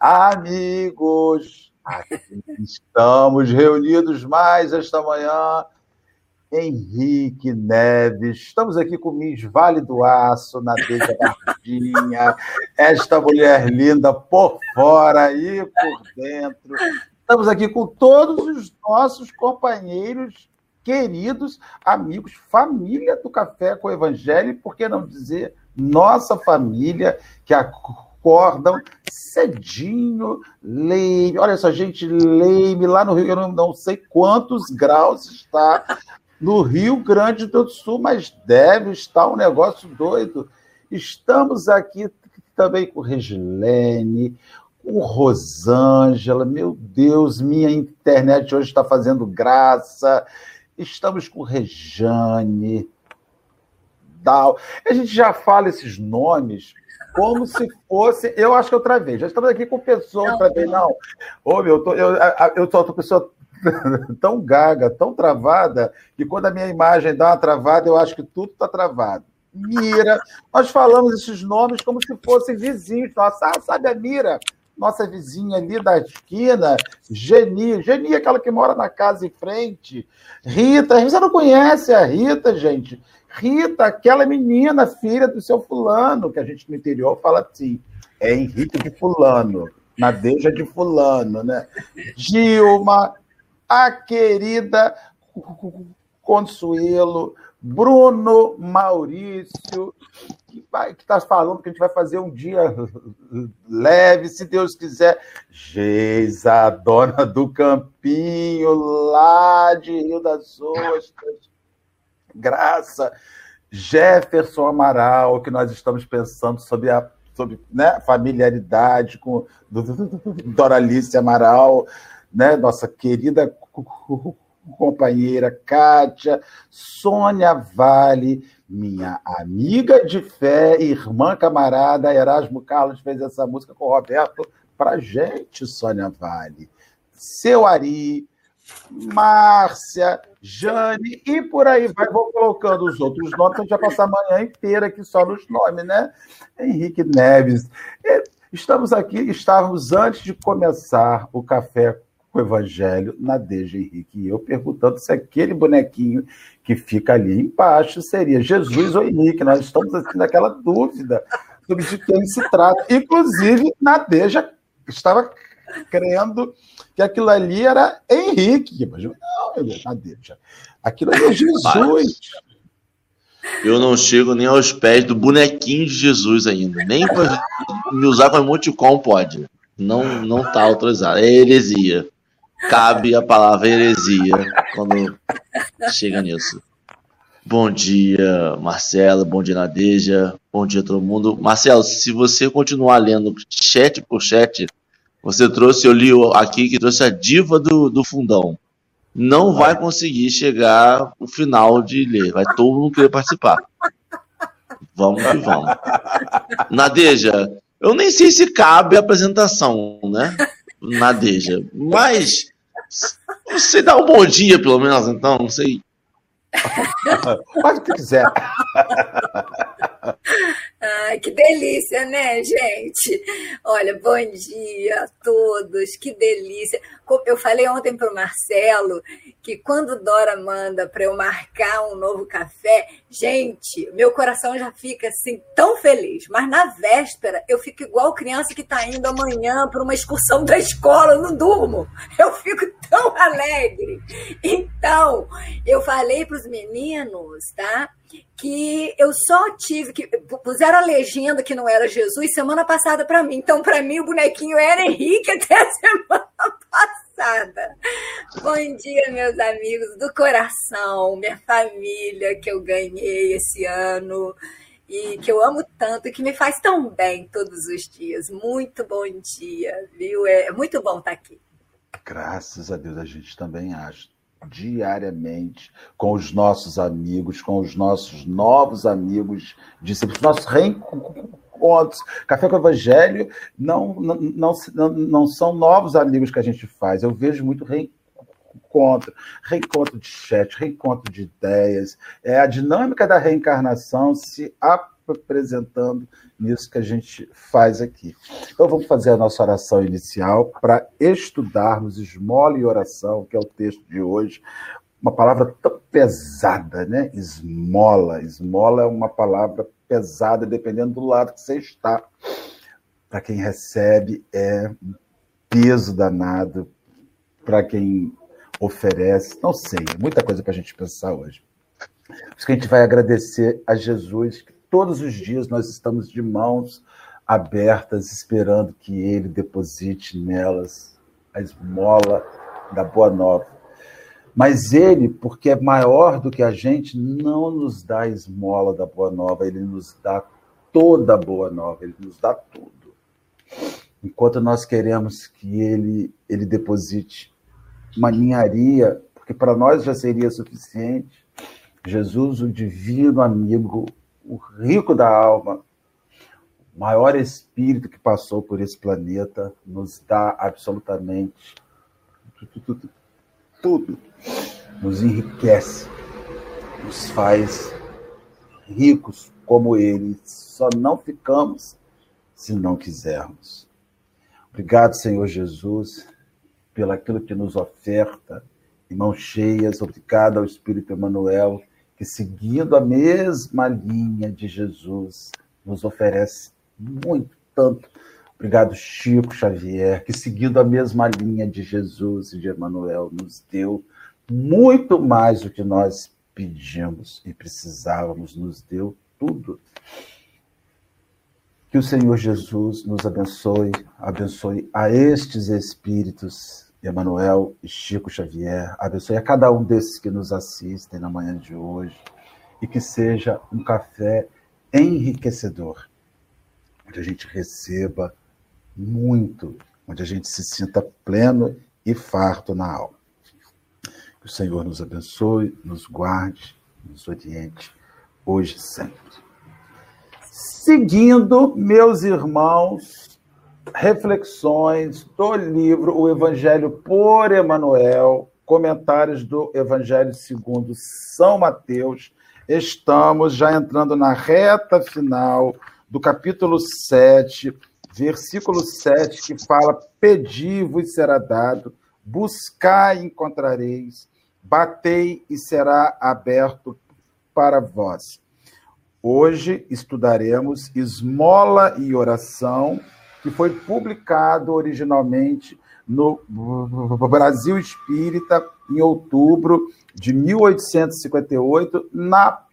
Amigos! Aqui estamos reunidos mais esta manhã. Henrique Neves, estamos aqui com Miss Vale do Aço, na Deja Bardinha, esta mulher linda por fora e por dentro. Estamos aqui com todos os nossos companheiros queridos, amigos, família do Café com o Evangelho, por que não dizer nossa família, que acordam cedinho, Leime. Olha só, gente, Leime, lá no Rio, eu não, não sei quantos graus está no Rio Grande do Sul, mas deve estar um negócio doido. Estamos aqui também com Regilene, com Rosângela. Meu Deus, minha internet hoje está fazendo graça. Estamos com Rejane, tal. A gente já fala esses nomes como se fosse. Eu acho que outra vez. Já estamos aqui com pessoas outra vez. Não. Ô, meu, eu, tô, eu, eu sou uma pessoa tão gaga, tão travada, que quando a minha imagem dá uma travada, eu acho que tudo está travado. Mira. Nós falamos esses nomes como se fossem vizinhos. Nossa, sabe a Mira? Nossa vizinha ali da esquina, Geni. Geni é aquela que mora na casa em frente. Rita, você não conhece a Rita, gente? Rita, aquela menina, filha do seu fulano, que a gente no interior fala assim, é Henrique de fulano, Nadeja de fulano, né? Dilma, a querida Consuelo, Bruno Maurício, que está falando que a gente vai fazer um dia leve, se Deus quiser. Geisa, dona do Campinho, lá de Rio das Ostras Graça, Jefferson Amaral, que nós estamos pensando sobre a sobre, né, familiaridade com Doralice Amaral, né, nossa querida companheira Kátia, Sônia Vale, minha amiga de fé, irmã camarada, Erasmo Carlos fez essa música com o Roberto pra gente, Sônia Vale. Seu Ari, Márcia, Jane e por aí vai. Vou colocando os outros nomes, a gente vai passar a manhã inteira aqui só nos nomes, né? Henrique Neves. Estamos aqui, estávamos antes de começar o café com o Evangelho na Deja Henrique e eu perguntando se aquele bonequinho que fica ali embaixo seria Jesus ou Henrique. Nós estamos assim naquela dúvida sobre de quem se trata. Inclusive, na Deja estava crendo que aquilo ali era Henrique. Mas não, cadê? Aquilo ali é Jesus. Eu não chego nem aos pés do bonequinho de Jesus ainda. Nem me usar como emoticon pode. Não, não tá autorizado. É heresia. Cabe a palavra heresia quando chega nisso. Bom dia, Marcelo. Bom dia, Nadeja. Bom dia, todo mundo. Marcelo, se você continuar lendo chat por chat, você trouxe, eu li aqui que trouxe a diva do, do fundão. Não vai conseguir chegar o final de ler. Vai todo mundo querer participar. Vamos que vamos. Nadeja, eu nem sei se cabe a apresentação, né? Nadeja. Mas você dá um bom dia, pelo menos, então, não sei. Faz o que quiser. Ai, que delícia, né, gente? Olha, bom dia a todos, que delícia. Eu falei ontem para o Marcelo que quando Dora manda para eu marcar um novo café, gente, meu coração já fica assim tão feliz. Mas na véspera eu fico igual criança que está indo amanhã para uma excursão da escola, eu não durmo. Eu fico tão alegre. Então, eu falei para os meninos, tá? que eu só tive que puseram a legenda que não era Jesus semana passada para mim. Então, para mim, o bonequinho era Henrique até a semana passada. Bom dia, meus amigos do coração, minha família que eu ganhei esse ano e que eu amo tanto e que me faz tão bem todos os dias. Muito bom dia, viu? É muito bom estar aqui. Graças a Deus, a gente também acha diariamente com os nossos amigos, com os nossos novos amigos, discípulos, nossos reencontros. Café com o Evangelho não, não, não, não são novos amigos que a gente faz. Eu vejo muito reencontro, reencontro de chat, reencontro de ideias. É a dinâmica da reencarnação se representando nisso que a gente faz aqui. Então vamos fazer a nossa oração inicial para estudarmos esmola e oração, que é o texto de hoje. Uma palavra tão pesada, né? Esmola. Esmola é uma palavra pesada, dependendo do lado que você está. Para quem recebe, é um peso danado. Para quem oferece, não sei, é muita coisa para a gente pensar hoje. Por isso que a gente vai agradecer a Jesus, que todos os dias nós estamos de mãos abertas, esperando que Ele deposite nelas a esmola da Boa Nova. Mas Ele, porque é maior do que a gente, não nos dá a esmola da Boa Nova, Ele nos dá toda a Boa Nova, Ele nos dá tudo. Enquanto nós queremos que Ele, ele deposite uma ninharia, porque para nós já seria suficiente, Jesus, o divino amigo, o rico da alma, o maior espírito que passou por esse planeta, nos dá absolutamente tudo, tudo, nos enriquece, nos faz ricos como ele. Só não ficamos se não quisermos. Obrigado, Senhor Jesus, pelo aquilo que nos oferta, em mãos cheias. Obrigado ao Espírito Emanuel que, seguindo a mesma linha de Jesus, nos oferece muito, tanto. Obrigado, Chico Xavier, que, seguindo a mesma linha de Jesus e de Emmanuel, nos deu muito mais do que nós pedimos e precisávamos, nos deu tudo. Que o Senhor Jesus nos abençoe, abençoe a estes espíritos Emanuel e Chico Xavier. Abençoe a cada um desses que nos assistem na manhã de hoje e que seja um café enriquecedor, onde a gente receba muito, onde a gente se sinta pleno e farto na alma. Que o Senhor nos abençoe, nos guarde, nos oriente, hoje e sempre. Seguindo, meus irmãos, reflexões do livro O Evangelho por Emanuel, comentários do Evangelho segundo São Mateus. Estamos já entrando na reta final do capítulo 7, versículo 7, que fala: Pedi-vos será dado, buscai e encontrareis, batei e será aberto para vós. Hoje estudaremos esmola e oração que foi publicado originalmente no Brasil Espírita em outubro de 1858, na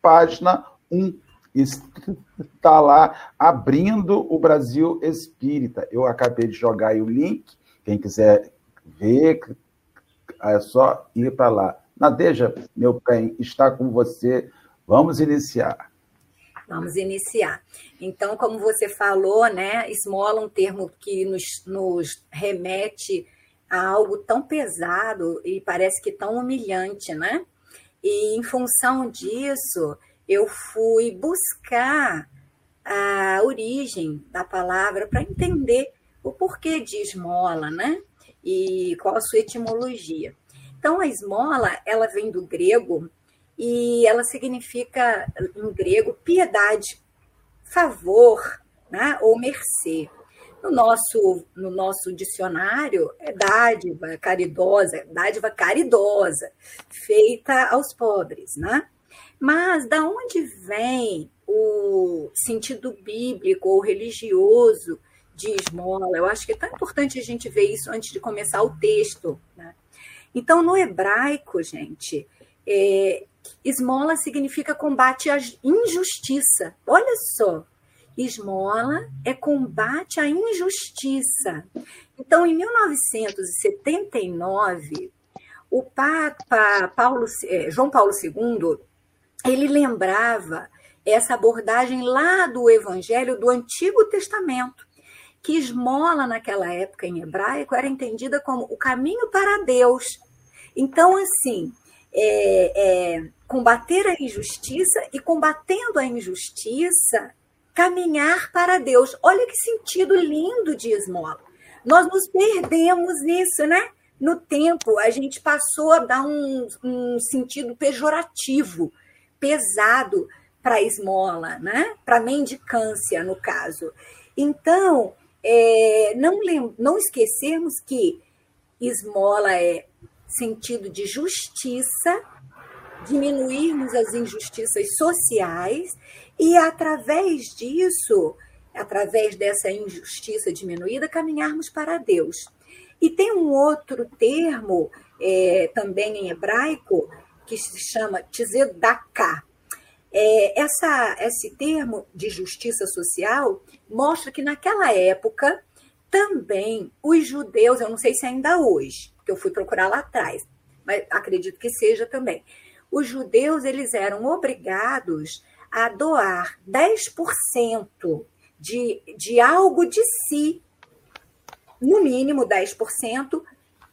página 1. Está lá abrindo o Brasil Espírita. Eu acabei de jogar aí o link. Quem quiser ver, é só ir para lá. Nadeja, meu bem, está com você. Vamos iniciar. Vamos iniciar. Então, como você falou, né, esmola um termo que nos, nos remete a algo tão pesado e parece que tão humilhante, né? E em função disso, eu fui buscar a origem da palavra para entender o porquê de esmola, né? E qual a sua etimologia. Então, a esmola, ela vem do grego e ela significa, em grego, piedade, favor né, ou mercê. No nosso, no nosso dicionário, é dádiva caridosa, dádiva caridosa, feita aos pobres. Né? Mas da onde vem o sentido bíblico ou religioso de esmola? Eu acho que é tão importante a gente ver isso antes de começar o texto. Né? Então, no hebraico, gente, é, Esmola significa combate à injustiça. Olha só, esmola é combate à injustiça. Então, em 1979, o Papa Paulo, é, João Paulo II ele lembrava essa abordagem lá do Evangelho do Antigo Testamento, que esmola naquela época em hebraico era entendida como o caminho para Deus. Então, assim, é, é, combater a injustiça e, combatendo a injustiça, caminhar para Deus. Olha que sentido lindo de esmola. Nós nos perdemos nisso, né? No tempo, a gente passou a dar um, um sentido pejorativo, pesado para esmola, né? para mendicância, no caso. Então, é, não, não esquecermos que esmola é sentido de justiça, diminuirmos as injustiças sociais e, através disso, através dessa injustiça diminuída, caminharmos para Deus. E tem um outro termo, é, também em hebraico, que se chama tzedakah. É, essa, esse termo de justiça social mostra que naquela época também os judeus, eu não sei se ainda hoje, porque eu fui procurar lá atrás, mas acredito que seja também. Os judeus eles eram obrigados a doar 10% de, de algo de si, no mínimo 10%,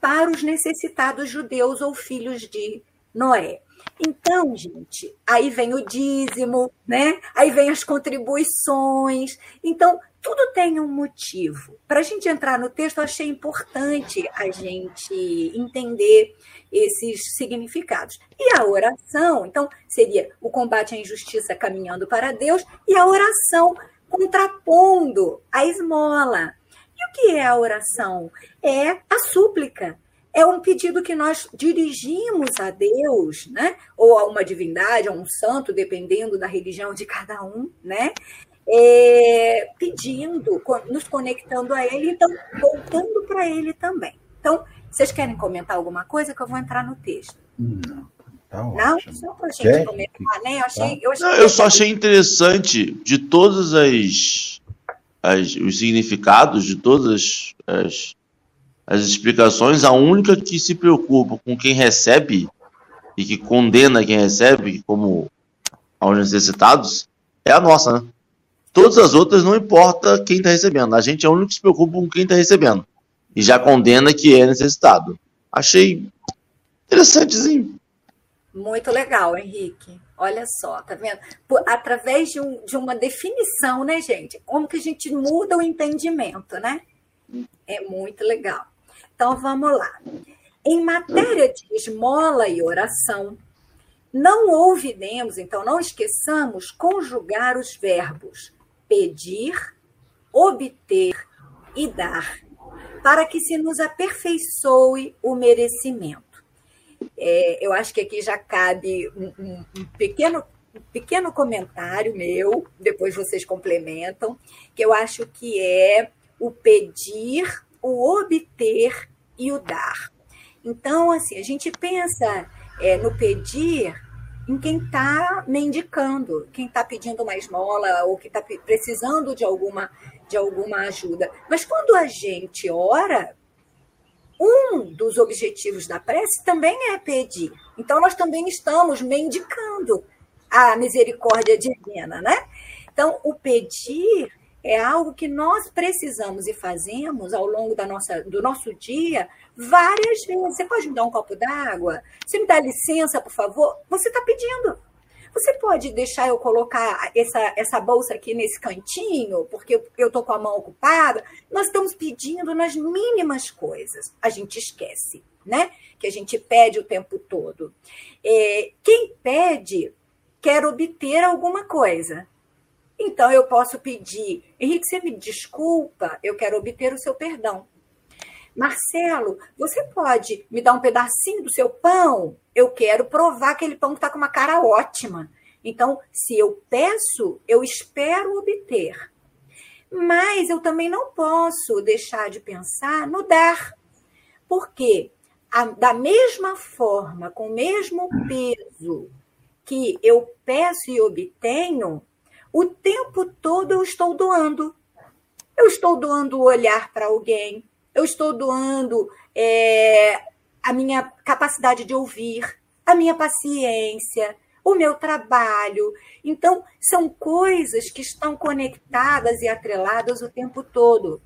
para os necessitados judeus ou filhos de Noé. Então, gente, aí vem o dízimo, né? Aí vem as contribuições. Então, tudo tem um motivo. Para a gente entrar no texto, achei importante a gente entender esses significados. E a oração, então, seria o combate à injustiça caminhando para Deus e a oração contrapondo a esmola. E o que é a oração? É a súplica. É um pedido que nós dirigimos a Deus, né? Ou a uma divindade, a um santo, dependendo da religião de cada um, né? É, pedindo, nos conectando a Ele, então voltando para Ele também. Então, vocês querem comentar alguma coisa que eu vou entrar no texto? Não. Tá não, só para a gente comentar, né? Eu, achei, tá. eu, achei não, eu só achei interessante de todos as, as, os significados, de todas as, as explicações, a única que se preocupa com quem recebe e que condena quem recebe como aos necessitados é a nossa, né? Todas as outras não importa quem está recebendo. A gente é o único que se preocupa com quem está recebendo. E já condena que é necessitado. Achei interessantezinho. Muito legal, Henrique. Olha só, tá vendo? Por, através de, um, de uma definição, né, gente? Como que a gente muda o entendimento, né? É muito legal. Então, vamos lá. Em matéria de esmola e oração, não ouvidemos, então não esqueçamos conjugar os verbos pedir, obter e dar, para que se nos aperfeiçoe o merecimento. É, eu acho que aqui já cabe um, um, um pequeno um pequeno comentário meu, depois vocês complementam, que eu acho que é o pedir, o obter e o dar. Então, assim, a gente pensa é, no pedir em quem está mendicando, quem está pedindo uma esmola ou que está precisando de alguma, de alguma ajuda. Mas quando a gente ora, um dos objetivos da prece também é pedir. Então, nós também estamos mendicando a misericórdia divina, né? Então, o pedir é algo que nós precisamos e fazemos ao longo da nossa, do nosso dia várias vezes. Você pode me dar um copo d'água? Você me dá licença, por favor? Você está pedindo. Você pode deixar eu colocar essa, essa bolsa aqui nesse cantinho, porque eu estou com a mão ocupada? Nós estamos pedindo nas mínimas coisas. A gente esquece, né? Que a gente pede o tempo todo. É, quem pede quer obter alguma coisa. Então eu posso pedir, Henrique, você me desculpa, eu quero obter o seu perdão. Marcelo, você pode me dar um pedacinho do seu pão? Eu quero provar aquele pão que está com uma cara ótima. Então, se eu peço, eu espero obter. Mas eu também não posso deixar de pensar no dar. Porque a, da mesma forma, com o mesmo peso que eu peço e obtenho, o tempo todo eu estou doando. Eu estou doando o olhar para alguém, eu estou doando é, a minha capacidade de ouvir, a minha paciência, o meu trabalho. Então, são coisas que estão conectadas e atreladas o tempo todo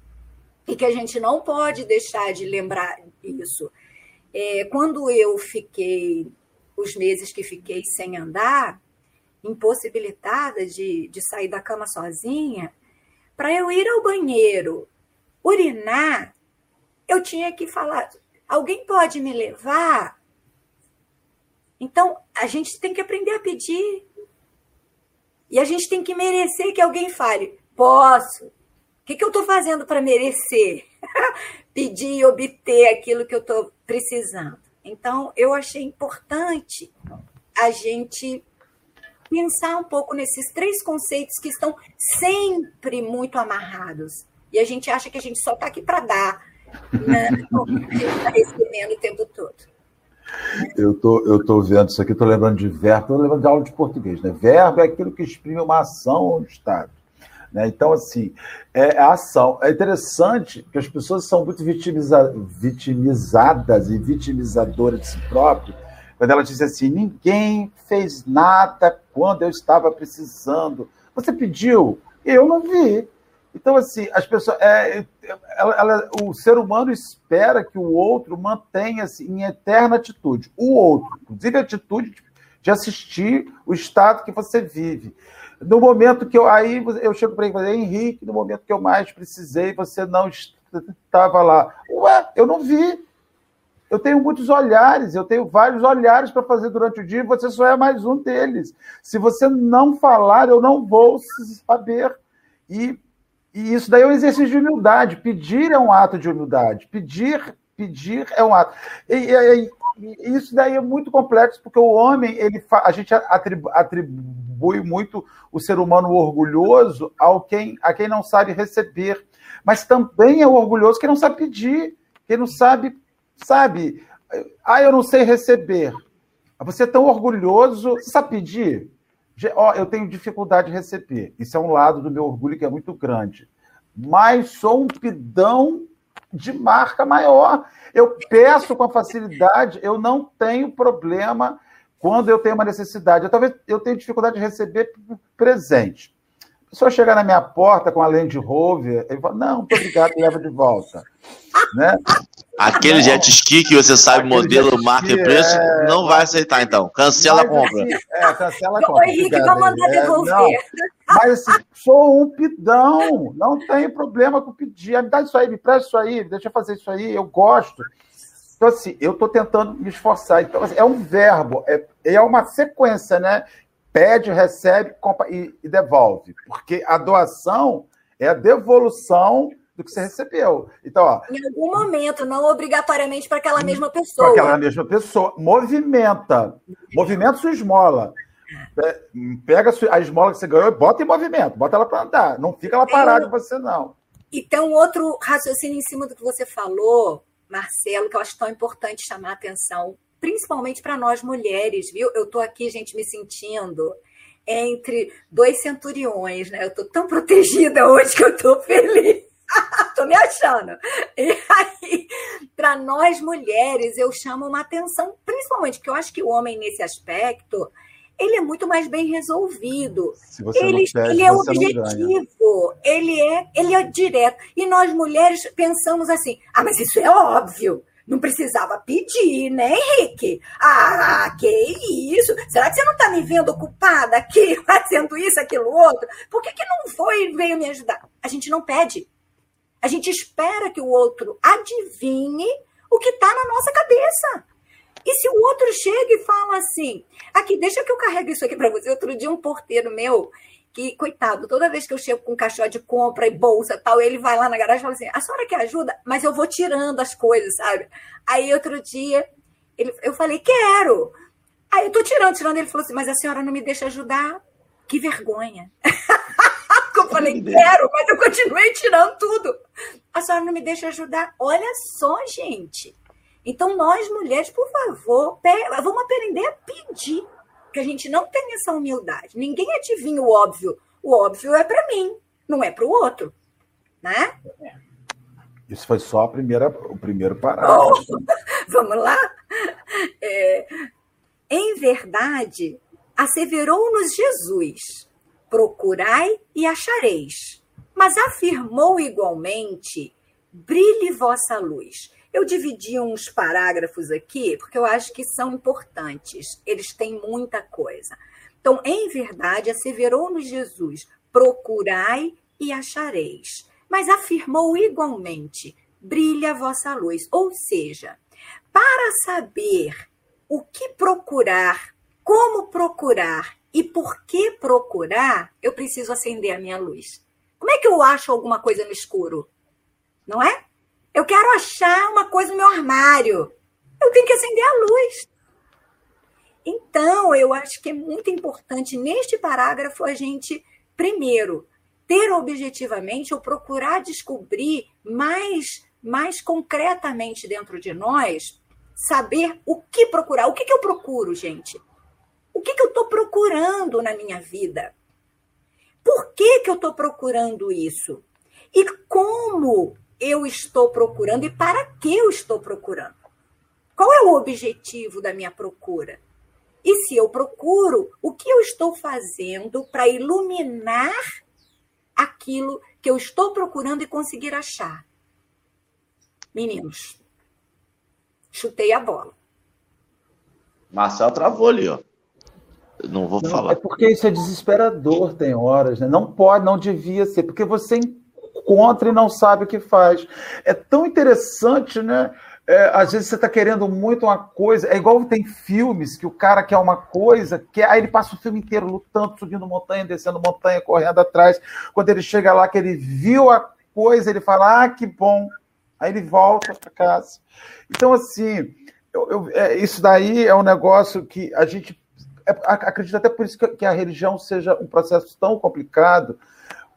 e que a gente não pode deixar de lembrar isso. É, quando eu fiquei, os meses que fiquei sem andar, impossibilitada de, de sair da cama sozinha, para eu ir ao banheiro urinar, eu tinha que falar: alguém pode me levar? Então, a gente tem que aprender a pedir. E a gente tem que merecer que alguém fale: posso. O que, que eu estou fazendo para merecer? Pedir e obter aquilo que eu estou precisando. Então, eu achei importante a gente pensar um pouco nesses três conceitos que estão sempre muito amarrados. E a gente acha que a gente só está aqui para dar, né? a gente está o tempo todo. Eu tô, eu tô vendo isso aqui, estou lembrando de verbo, estou lembrando de aula de português. Né? Verbo é aquilo que exprime uma ação ou um estado. Né? Então, assim, é a ação. É interessante que as pessoas são muito vitimiza, vitimizadas e vitimizadoras de si próprias, quando ela diz assim: ninguém fez nada quando eu estava precisando. Você pediu? Eu não vi. Então, assim, as pessoas. É, ela, ela, o ser humano espera que o outro mantenha-se em eterna atitude. O outro, inclusive a atitude de assistir o estado que você vive. No momento que eu. Aí eu chego para ele e falo, Henrique, no momento que eu mais precisei, você não estava lá. Ué, eu não vi. Eu tenho muitos olhares, eu tenho vários olhares para fazer durante o dia, e você só é mais um deles. Se você não falar, eu não vou saber. E e isso daí é um exercício de humildade. Pedir é um ato de humildade. Pedir, pedir é um ato. E, e, e isso daí é muito complexo, porque o homem, ele a gente atribui muito o ser humano orgulhoso ao quem, a quem não sabe receber. Mas também é orgulhoso quem não sabe pedir, quem não sabe, sabe, ah, eu não sei receber. Você é tão orgulhoso, você sabe pedir? Ó, eu tenho dificuldade de receber. Isso é um lado do meu orgulho que é muito grande. Mas sou um pidão de marca maior. Eu peço com facilidade, eu não tenho problema quando eu tenho uma necessidade. Eu, talvez eu tenha dificuldade de receber presente. A pessoa chegar na minha porta com a Land Rover, ele fala, não, muito obrigado, leva de volta. Né? Aquele não. jet ski que você sabe Aquele modelo, marca e preço, é... não vai aceitar, então. Cancela a compra. Assim, é, cancela a compra. O Henrique vai mandar é, devolver. Mas assim, sou um pidão, não tem problema com pedir. Me dá isso aí, me presta isso aí, deixa eu fazer isso aí, eu gosto. Então, assim, eu estou tentando me esforçar. Então, assim, é um verbo, é, é uma sequência, né? Pede, recebe compra, e, e devolve. Porque a doação é a devolução do que você recebeu. Então, ó, em algum momento, não obrigatoriamente para aquela mesma pessoa. Para aquela mesma pessoa. Movimenta. Movimenta sua esmola. Pega a esmola que você ganhou e bota em movimento, bota ela para andar. Não fica ela parada com você, não. E tem um outro raciocínio em cima do que você falou, Marcelo, que eu acho tão importante chamar a atenção, principalmente para nós mulheres, viu? Eu estou aqui, gente, me sentindo entre dois centuriões, né? Eu estou tão protegida hoje que eu estou feliz. Tô me achando. E aí, para nós mulheres, eu chamo uma atenção, principalmente porque eu acho que o homem, nesse aspecto, ele é muito mais bem resolvido. ele, pede, ele é objetivo, ele é, ele é direto. E nós mulheres pensamos assim: ah, mas isso é óbvio. Não precisava pedir, né, Henrique? Ah, que isso? Será que você não está me vendo ocupada aqui, fazendo isso, aquilo, outro? Por que, que não foi e veio me ajudar? A gente não pede. A gente espera que o outro adivinhe o que está na nossa cabeça. E se o outro chega e fala assim, aqui, deixa que eu carrego isso aqui para você. Outro dia, um porteiro meu, que, coitado, toda vez que eu chego com caixote de compra e bolsa tal, ele vai lá na garagem e fala assim: a senhora quer ajuda? Mas eu vou tirando as coisas, sabe? Aí outro dia, ele, eu falei: quero. Aí eu tô tirando, tirando. Ele falou assim: mas a senhora não me deixa ajudar? Que vergonha. eu falei: quero, mas eu continuei tirando tudo. A senhora não me deixa ajudar? Olha só, gente. Então, nós mulheres, por favor, vamos aprender a pedir, que a gente não tem essa humildade. Ninguém adivinha o óbvio. O óbvio é para mim, não é para o outro. Né? Isso foi só a primeira, o primeiro parágrafo. Oh, vamos lá? É, em verdade, asseverou-nos Jesus: procurai e achareis. Mas afirmou igualmente: brilhe vossa luz. Eu dividi uns parágrafos aqui, porque eu acho que são importantes. Eles têm muita coisa. Então, em verdade, asseverou-nos Jesus: procurai e achareis. Mas afirmou igualmente: brilha a vossa luz. Ou seja, para saber o que procurar, como procurar E por que procurar, eu preciso acender a minha luz. Como é que eu acho alguma coisa no escuro? Não é? Eu quero achar uma coisa no meu armário. Eu tenho que acender a luz. Então, eu acho que é muito importante neste parágrafo a gente, primeiro, ter objetivamente ou procurar descobrir mais, mais concretamente dentro de nós, saber o que procurar. O que, que eu procuro, gente? O que, que eu estou procurando na minha vida? Por que, que eu estou procurando isso? E como eu estou procurando e para que eu estou procurando? Qual é o objetivo da minha procura? E se eu procuro, o que eu estou fazendo para iluminar aquilo que eu estou procurando e conseguir achar? Meninos, chutei a bola. Marcel travou ali, ó. Não vou não, falar. É porque isso é desesperador, tem horas, né? Não pode, não devia ser, porque você encontra e não sabe o que faz. É tão interessante, né? É, às vezes você está querendo muito uma coisa, é igual tem filmes que o cara quer uma coisa, que aí ele passa o filme inteiro lutando, subindo montanha, descendo montanha, correndo atrás. Quando ele chega lá, que ele viu a coisa, ele fala, ah, que bom. Aí ele volta para casa. Então, assim, eu, eu, é, isso daí é um negócio que a gente acredito até por isso que, a religião seja um processo tão complicado,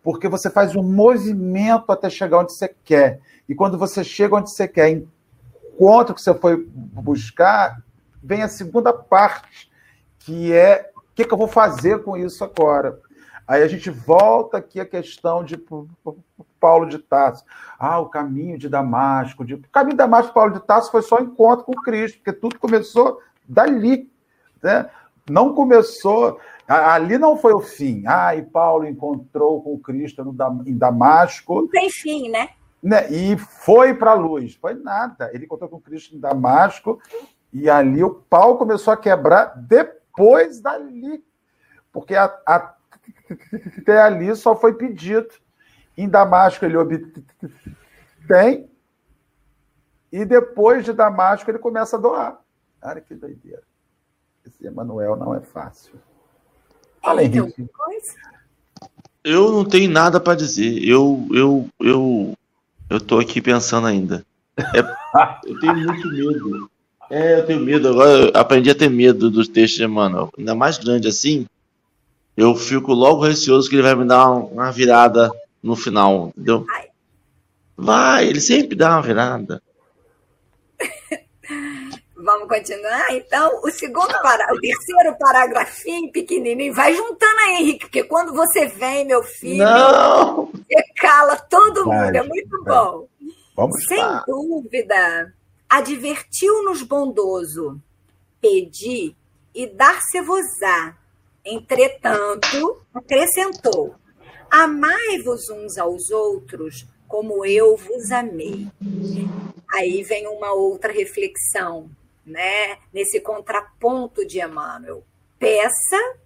porque você faz um movimento até chegar onde você quer. E quando você chega onde você quer, encontra o que você foi buscar, vem a segunda parte, que é o que, que eu vou fazer com isso agora. Aí a gente volta aqui a questão de Paulo de Tarso. Ah, o caminho de Damasco. De... O caminho de Damasco, Paulo de Tarso, foi só encontro com Cristo, porque tudo começou dali. Né? Não começou. Ali não foi o fim. Ah, e Paulo encontrou com Cristo no, em Damasco. Não tem fim, né? né? E foi para a luz. Foi nada. Ele encontrou com Cristo em Damasco e ali o pau começou a quebrar depois dali. Porque a, a, até ali só foi pedido. Em Damasco ele obtém e depois de Damasco ele começa a doar. Cara, que doideira. Esse Emanuel não é fácil. Fala, Henrique. Eu não tenho nada para dizer. Eu, eu, eu, eu tô aqui pensando ainda. É, eu tenho muito medo. É, eu tenho medo. Agora eu aprendi a ter medo dos textos de Emmanuel. Ainda mais grande assim, eu fico logo receoso que ele vai me dar uma virada no final, entendeu? Vai, ele sempre dá uma virada. Vamos continuar? Então, o segundo para... o terceiro paragrafinho pequenininho, vai juntando aí, Henrique, porque quando você vem, meu filho, Não. você cala todo mundo, é muito bom. Vamos Sem lá. dúvida, advertiu-nos bondoso, pedi e dar-se-vos-á. Entretanto, acrescentou, amai-vos uns aos outros como eu vos amei. Aí vem uma outra reflexão né, nesse contraponto de Emmanuel. Peça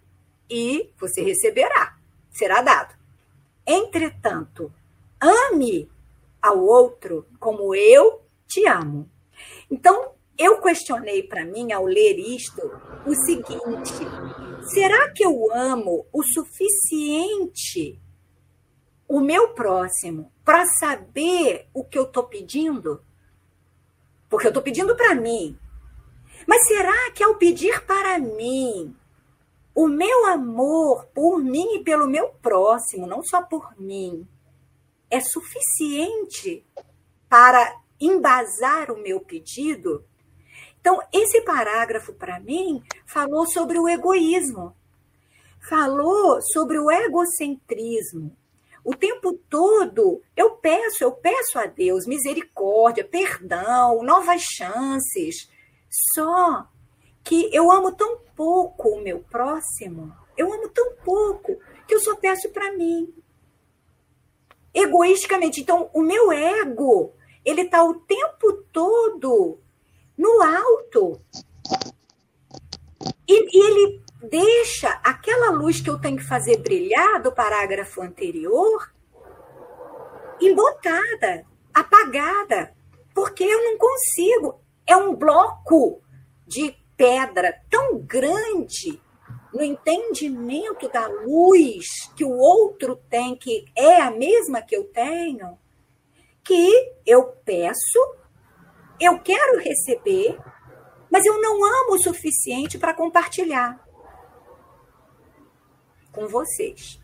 e você receberá, será dado. Entretanto, ame ao outro como eu te amo. Então, eu questionei para mim, ao ler isto, o seguinte: será que eu amo o suficiente o meu próximo para saber o que eu estou pedindo? Porque eu estou pedindo para mim, mas será que ao pedir para mim, o meu amor por mim e pelo meu próximo, não só por mim, é suficiente para embasar o meu pedido? Então, esse parágrafo, para mim, falou sobre o egoísmo, falou sobre o egocentrismo. O tempo todo eu peço, eu peço a Deus misericórdia, perdão, novas chances. Só que eu amo tão pouco o meu próximo, eu amo tão pouco, que eu só peço para mim. Egoisticamente. Então, o meu ego, ele está o tempo todo no alto. E, e ele deixa aquela luz que eu tenho que fazer brilhar do parágrafo anterior embotada, apagada, porque eu não consigo é um bloco de pedra tão grande no entendimento da luz que o outro tem, que é a mesma que eu tenho, que eu peço, eu quero receber, mas eu não amo o suficiente para compartilhar com vocês.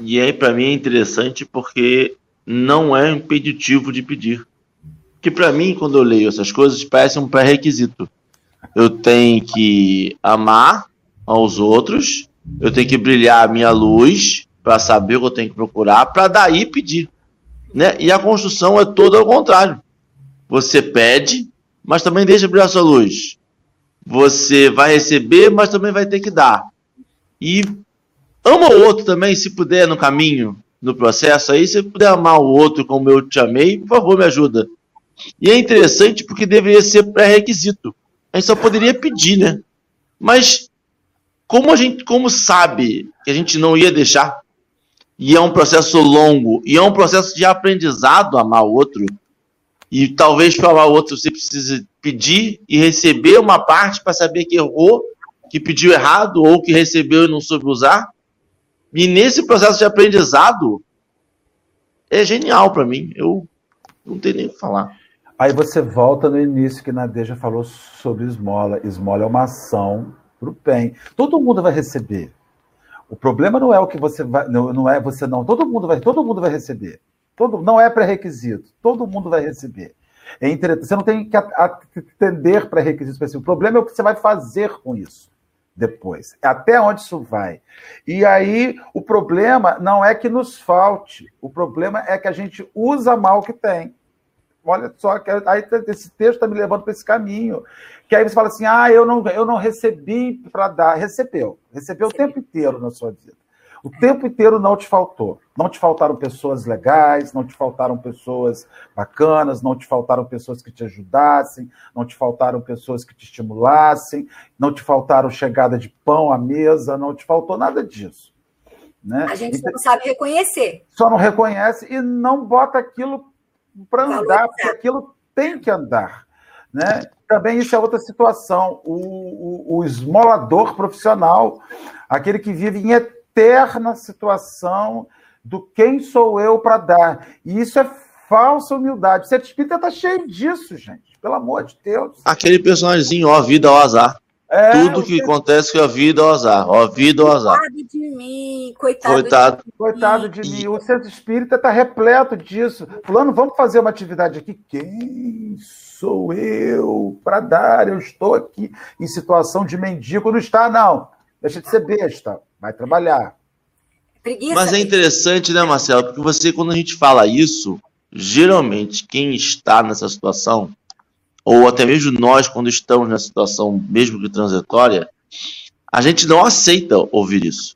E aí, para mim, é interessante porque não é impeditivo de pedir. Que para mim, quando eu leio essas coisas, parece um pré-requisito. Eu tenho que amar aos outros, eu tenho que brilhar a minha luz para saber o que eu tenho que procurar, para daí pedir. Né? E a construção é toda ao contrário. Você pede, mas também deixa brilhar sua luz. Você vai receber, mas também vai ter que dar. E ama o outro também, se puder, no caminho, no processo aí. Se puder amar o outro como eu te amei, por favor, me ajuda. E é interessante porque deveria ser pré-requisito. A gente só poderia pedir, né? Mas como a gente, como sabe que a gente não ia deixar, e é um processo longo, e é um processo de aprendizado amar o outro, e talvez para amar o outro você precise pedir e receber uma parte para saber que errou, que pediu errado, ou que recebeu e não soube usar. E nesse processo de aprendizado, é genial para mim. Eu não tenho nem o que falar. Aí você volta no início que Nadeja falou sobre esmola. Esmola é uma ação para o bem. Todo mundo vai receber. O problema não é o que você vai, não, não é você não. Todo mundo vai, todo mundo vai receber. Todo, não é pré-requisito. Todo mundo vai receber. É você não tem que atender pré-requisitos. O problema é o que você vai fazer com isso depois. Até onde isso vai. E aí, o problema não é que nos falte, o problema é que a gente usa mal o que tem. Olha só, que aí esse texto está me levando para esse caminho. Que aí você fala assim: ah, eu não, eu não recebi para dar. Recebeu. Recebeu o tempo inteiro na sua vida. O tempo inteiro não te faltou. Não te faltaram pessoas legais, não te faltaram pessoas bacanas, não te faltaram pessoas que te ajudassem, não te faltaram pessoas que te estimulassem, não te faltaram chegada de pão à mesa, não te faltou nada disso. Né? A gente não sabe reconhecer. Só não reconhece e não bota aquilo para andar, porque aquilo tem que andar. Né? Também isso é outra situação. O, o, o esmolador profissional, aquele que vive em eterna situação do quem sou eu para dar. E isso é falsa humildade. O Sete Espírita está cheio disso, gente. Pelo amor de Deus. Aquele personagemzinho, ó, vida ao azar. É, Tudo que acontece com a vida ao azar. Ó, vida ao azar. Coitado de mim, coitado, coitado. de mim. Coitado de mim. O centro espírita está repleto disso. Fulano, vamos fazer uma atividade aqui. Quem sou eu para dar? Eu estou aqui em situação de mendigo. Não está, não. Deixa de ser besta. Vai trabalhar. Preguiça. Mas é interessante, né, Marcelo? Porque você, quando a gente fala isso, geralmente quem está nessa situação ou até mesmo nós, quando estamos nessa situação, mesmo que transitória, a gente não aceita ouvir isso.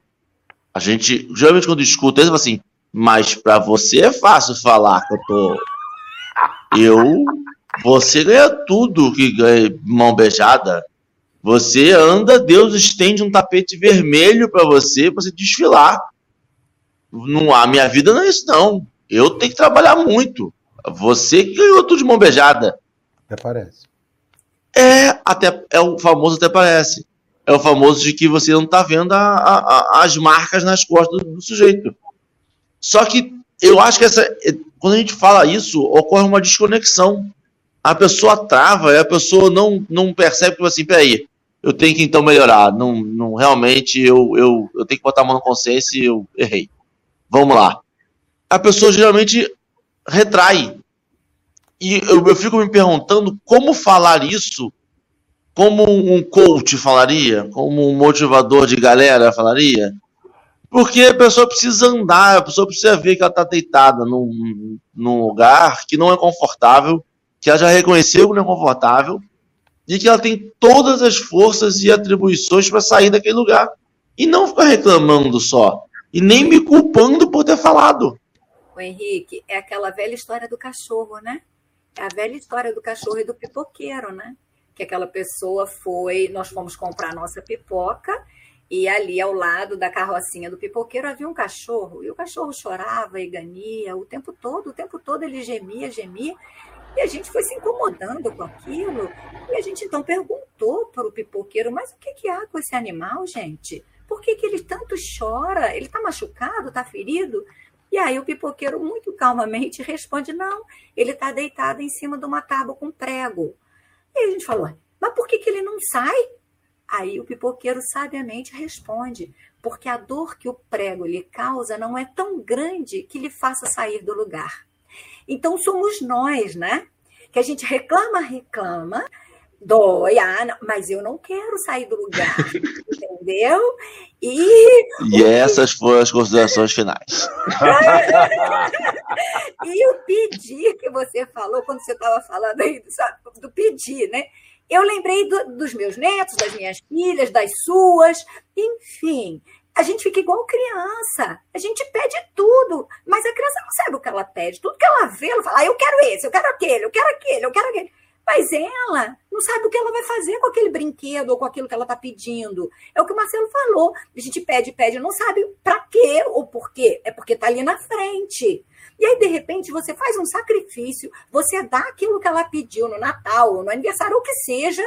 A gente, geralmente, quando escuta isso, assim, mas para você é fácil falar que eu tô. Eu. Você ganha tudo que ganha mão beijada. Você anda, Deus estende um tapete vermelho para você, para você desfilar. Não, a minha vida não é isso, não. Eu tenho que trabalhar muito. Você que ganhou tudo de mão beijada. Até parece. É, até, é o famoso até parece. É o famoso de que você não está vendo a, a, as marcas nas costas do, do sujeito. Só que eu acho que essa, quando a gente fala isso, ocorre uma desconexão. A pessoa trava a pessoa não, não percebe que assim, peraí, eu tenho que então melhorar. Não, não realmente eu, eu, eu tenho que botar a mão na consciência e eu errei. Vamos lá. A pessoa geralmente retrai e eu, eu fico me perguntando como falar isso como um coach falaria, como um motivador de galera falaria. Porque a pessoa precisa andar, a pessoa precisa ver que ela está deitada num, num lugar que não é confortável, que ela já reconheceu que não é confortável, e que ela tem todas as forças e atribuições para sair daquele lugar. E não ficar reclamando só. E nem me culpando por ter falado. O Henrique, é aquela velha história do cachorro, né? É a velha história do cachorro e do pipoqueiro, né? Que aquela pessoa foi, nós fomos comprar nossa pipoca e ali ao lado da carrocinha do pipoqueiro havia um cachorro e o cachorro chorava e gania o tempo todo, o tempo todo ele gemia, gemia E a gente foi se incomodando com aquilo. E a gente então perguntou para o pipoqueiro: mas o que, que há com esse animal, gente? Por que, que ele tanto chora? Ele está machucado? Está ferido? E aí o pipoqueiro, muito calmamente, responde: não, ele está deitado em cima de uma tábua com prego. E a gente falou: mas por que, que ele não sai? Aí o pipoqueiro sabiamente responde: porque a dor que o prego lhe causa não é tão grande que lhe faça sair do lugar. Então somos nós, né? Que a gente reclama, reclama, dói, ah, não, mas eu não quero sair do lugar, entendeu? E, e essas foram as considerações finais. e o pedir que você falou, quando você estava falando aí do, do pedir, né? Eu lembrei do, dos meus netos, das minhas filhas, das suas, enfim. A gente fica igual criança. A gente pede tudo, mas a criança não sabe o que ela pede. Tudo que ela vê, ela fala: ah, eu quero esse, eu quero aquele, eu quero aquele, eu quero aquele. Mas ela não sabe o que ela vai fazer com aquele brinquedo ou com aquilo que ela está pedindo. É o que o Marcelo falou. A gente pede, pede, não sabe para quê ou por quê. É porque está ali na frente. E aí, de repente, você faz um sacrifício, você dá aquilo que ela pediu no Natal, ou no aniversário, ou que seja,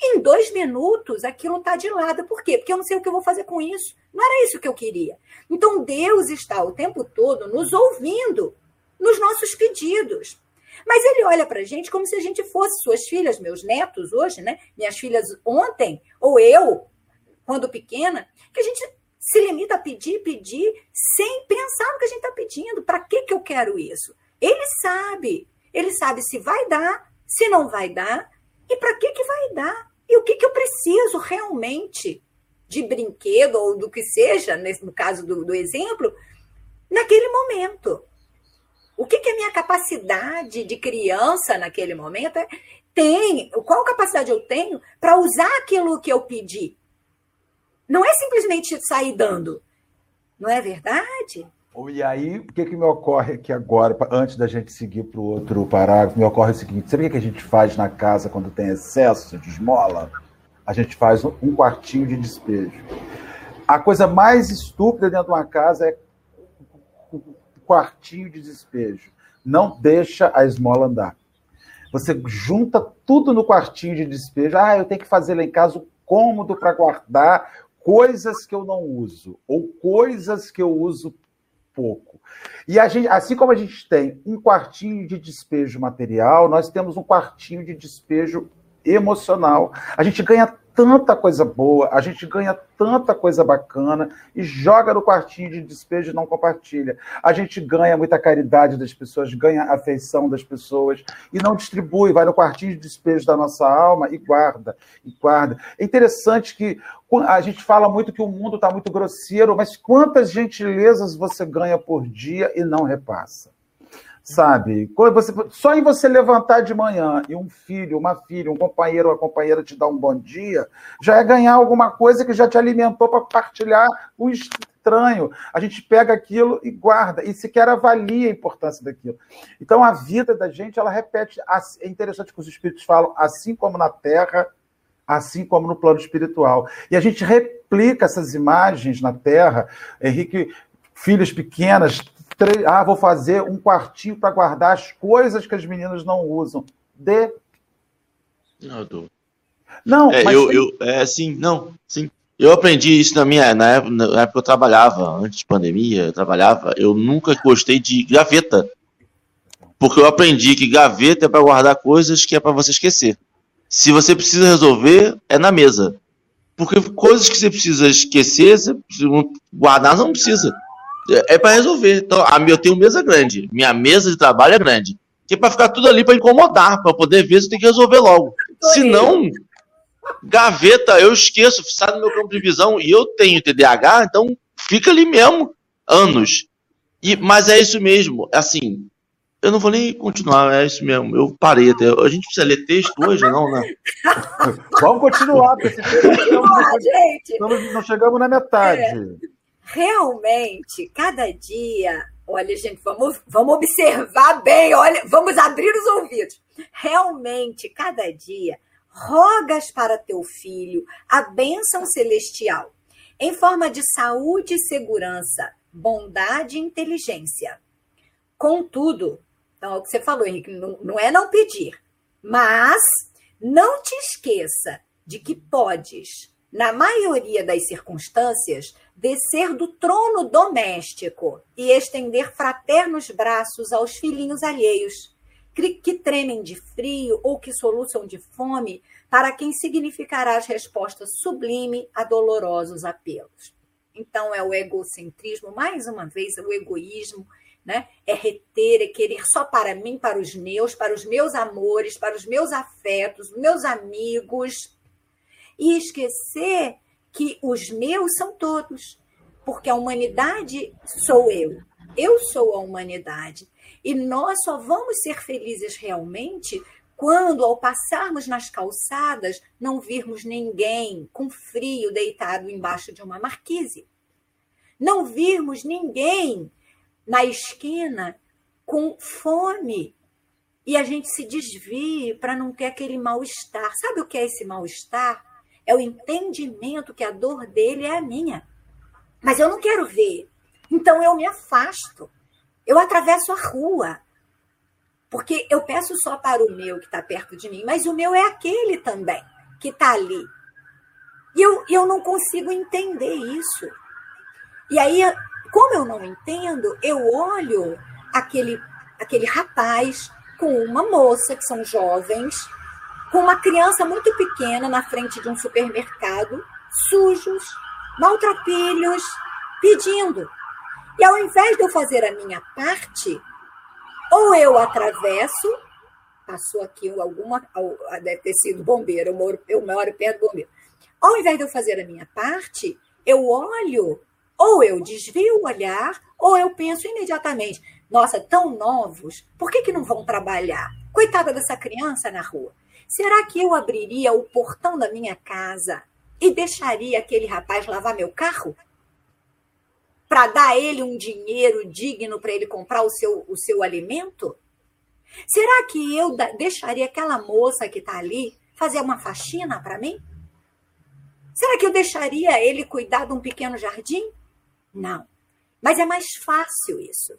em dois minutos aquilo está de lado. Por quê? Porque eu não sei o que eu vou fazer com isso. Não era isso que eu queria. Então, Deus está o tempo todo nos ouvindo nos nossos pedidos. Mas ele olha para a gente como se a gente fosse suas filhas, meus netos hoje, né? Minhas filhas ontem, ou eu, quando pequena, que a gente se limita a pedir, pedir, sem pensar no que a gente está pedindo. Para que, que eu quero isso? Ele sabe. Ele sabe se vai dar, se não vai dar, e para que, que vai dar. E o que, que eu preciso realmente de brinquedo ou do que seja, no caso do, do exemplo, naquele momento. O que, que a minha capacidade de criança naquele momento é, tem? Qual capacidade eu tenho para usar aquilo que eu pedi? Não é simplesmente sair dando. Não é verdade? E aí, o que, que me ocorre aqui agora, antes da gente seguir para o outro parágrafo, me ocorre o seguinte: sabe o que a gente faz na casa quando tem excesso de esmola? A gente faz um quartinho de despejo. A coisa mais estúpida dentro de uma casa é quartinho de despejo. Não deixa a esmola andar. Você junta tudo no quartinho de despejo. Ah, eu tenho que fazer lá em casa o cômodo para guardar coisas que eu não uso ou coisas que eu uso pouco. E a gente, assim como a gente tem um quartinho de despejo material, nós temos um quartinho de despejo emocional. A gente ganha tanta coisa boa, a gente ganha tanta coisa bacana e joga no quartinho de despejo e não compartilha. A gente ganha muita caridade das pessoas, ganha afeição das pessoas e não distribui, vai no quartinho de despejo da nossa alma e guarda, e guarda. É interessante que a gente fala muito que o mundo está muito grosseiro, mas quantas gentilezas você ganha por dia e não repassa? Sabe? Você, só em você levantar de manhã e um filho, uma filha, um companheiro ou uma companheira te dar um bom dia, já é ganhar alguma coisa que já te alimentou para partilhar com estranho. A gente pega aquilo e guarda, e sequer avalia a importância daquilo. Então a vida da gente, ela repete. É interessante que os espíritos falam, assim como na terra, assim como no plano espiritual. E a gente replica essas imagens na Terra. Henrique, filhas pequenas ah, vou fazer um quartinho para guardar as coisas que as meninas não usam. De. Não, eu tô. Não, é, mas eu, eu, é, sim, não, sim. Eu aprendi isso na minha, na época, na época que eu trabalhava, antes de pandemia, eu trabalhava, eu nunca gostei de gaveta. Porque eu aprendi que gaveta é para guardar coisas que é para você esquecer. Se você precisa resolver, é na mesa. Porque coisas que você precisa esquecer, você precisa guardar, não precisa. É, é para resolver. Então, a, eu tenho mesa grande. Minha mesa de trabalho é grande. Que é para ficar tudo ali para incomodar, para poder ver se tem que resolver logo. Se não, gaveta, eu esqueço, sai do meu campo de visão e eu tenho TDAH, então fica ali mesmo anos. E, mas é isso mesmo, assim, eu não vou nem continuar, é isso mesmo. Eu parei até. A gente precisa ler texto hoje, não, né? Vamos continuar, porque esse texto não chegamos na metade. É realmente, cada dia, olha, gente, vamos, vamos observar bem, olha, vamos abrir os ouvidos. Realmente, cada dia, rogas para teu filho a bênção celestial, em forma de saúde e segurança, bondade e inteligência. Contudo, Então, é o que você falou, Henrique, não, não é não pedir, mas não te esqueça de que podes, na maioria das circunstâncias, descer do trono doméstico e estender fraternos braços aos filhinhos alheios, que tremem de frio ou que soluçam de fome, para quem significará as respostas sublime a dolorosos apelos. Então, é o egocentrismo, mais uma vez, o egoísmo, né? É reter, é querer só para mim, para os meus, para os meus amores, para os meus afetos, meus amigos. E esquecer que os meus são todos, porque a humanidade sou eu. Eu sou a humanidade. E nós só vamos ser felizes realmente quando, ao passarmos nas calçadas, não virmos ninguém com frio deitado embaixo de uma marquise. Não virmos ninguém na esquina com fome e a gente se desvie para não ter aquele mal-estar. Sabe o que é esse mal-estar? É o entendimento que a dor dele é a minha. Mas eu não quero ver. Então eu me afasto. Eu atravesso a rua. Porque eu peço só para o meu que está perto de mim, mas o meu é aquele também que está ali. E eu, eu não consigo entender isso. E aí como eu não entendo, eu olho aquele, aquele rapaz com uma moça, que são jovens, com uma criança muito pequena na frente de um supermercado, sujos, maltrapilhos, pedindo. E ao invés de eu fazer a minha parte, ou eu atravesso, passou aqui alguma, deve ter sido bombeiro, eu moro, eu moro perto do bombeiro. Ao invés de eu fazer a minha parte, eu olho ou eu desvio o olhar, ou eu penso imediatamente: nossa, tão novos, por que, que não vão trabalhar? Coitada dessa criança na rua. Será que eu abriria o portão da minha casa e deixaria aquele rapaz lavar meu carro? Para dar a ele um dinheiro digno para ele comprar o seu, o seu alimento? Será que eu deixaria aquela moça que está ali fazer uma faxina para mim? Será que eu deixaria ele cuidar de um pequeno jardim? Não. Mas é mais fácil isso.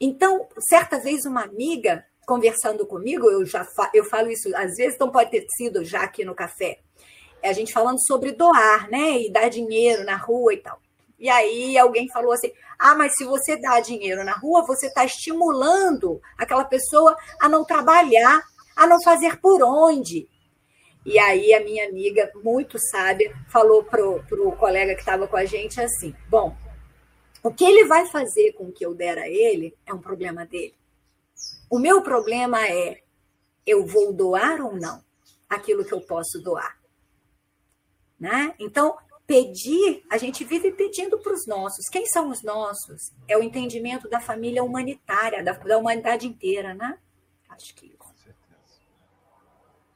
Então, certa vez, uma amiga conversando comigo, eu já fa eu falo isso às vezes, então pode ter sido já aqui no café. É a gente falando sobre doar, né? E dar dinheiro na rua e tal. E aí alguém falou assim: ah, mas se você dá dinheiro na rua, você está estimulando aquela pessoa a não trabalhar, a não fazer por onde. E aí a minha amiga, muito sábia, falou pro, pro colega que estava com a gente assim: bom, o que ele vai fazer com o que eu der a ele é um problema dele. O meu problema é eu vou doar ou não aquilo que eu posso doar. Né? Então, pedir, a gente vive pedindo para os nossos. Quem são os nossos? É o entendimento da família humanitária, da, da humanidade inteira, né? Acho que isso.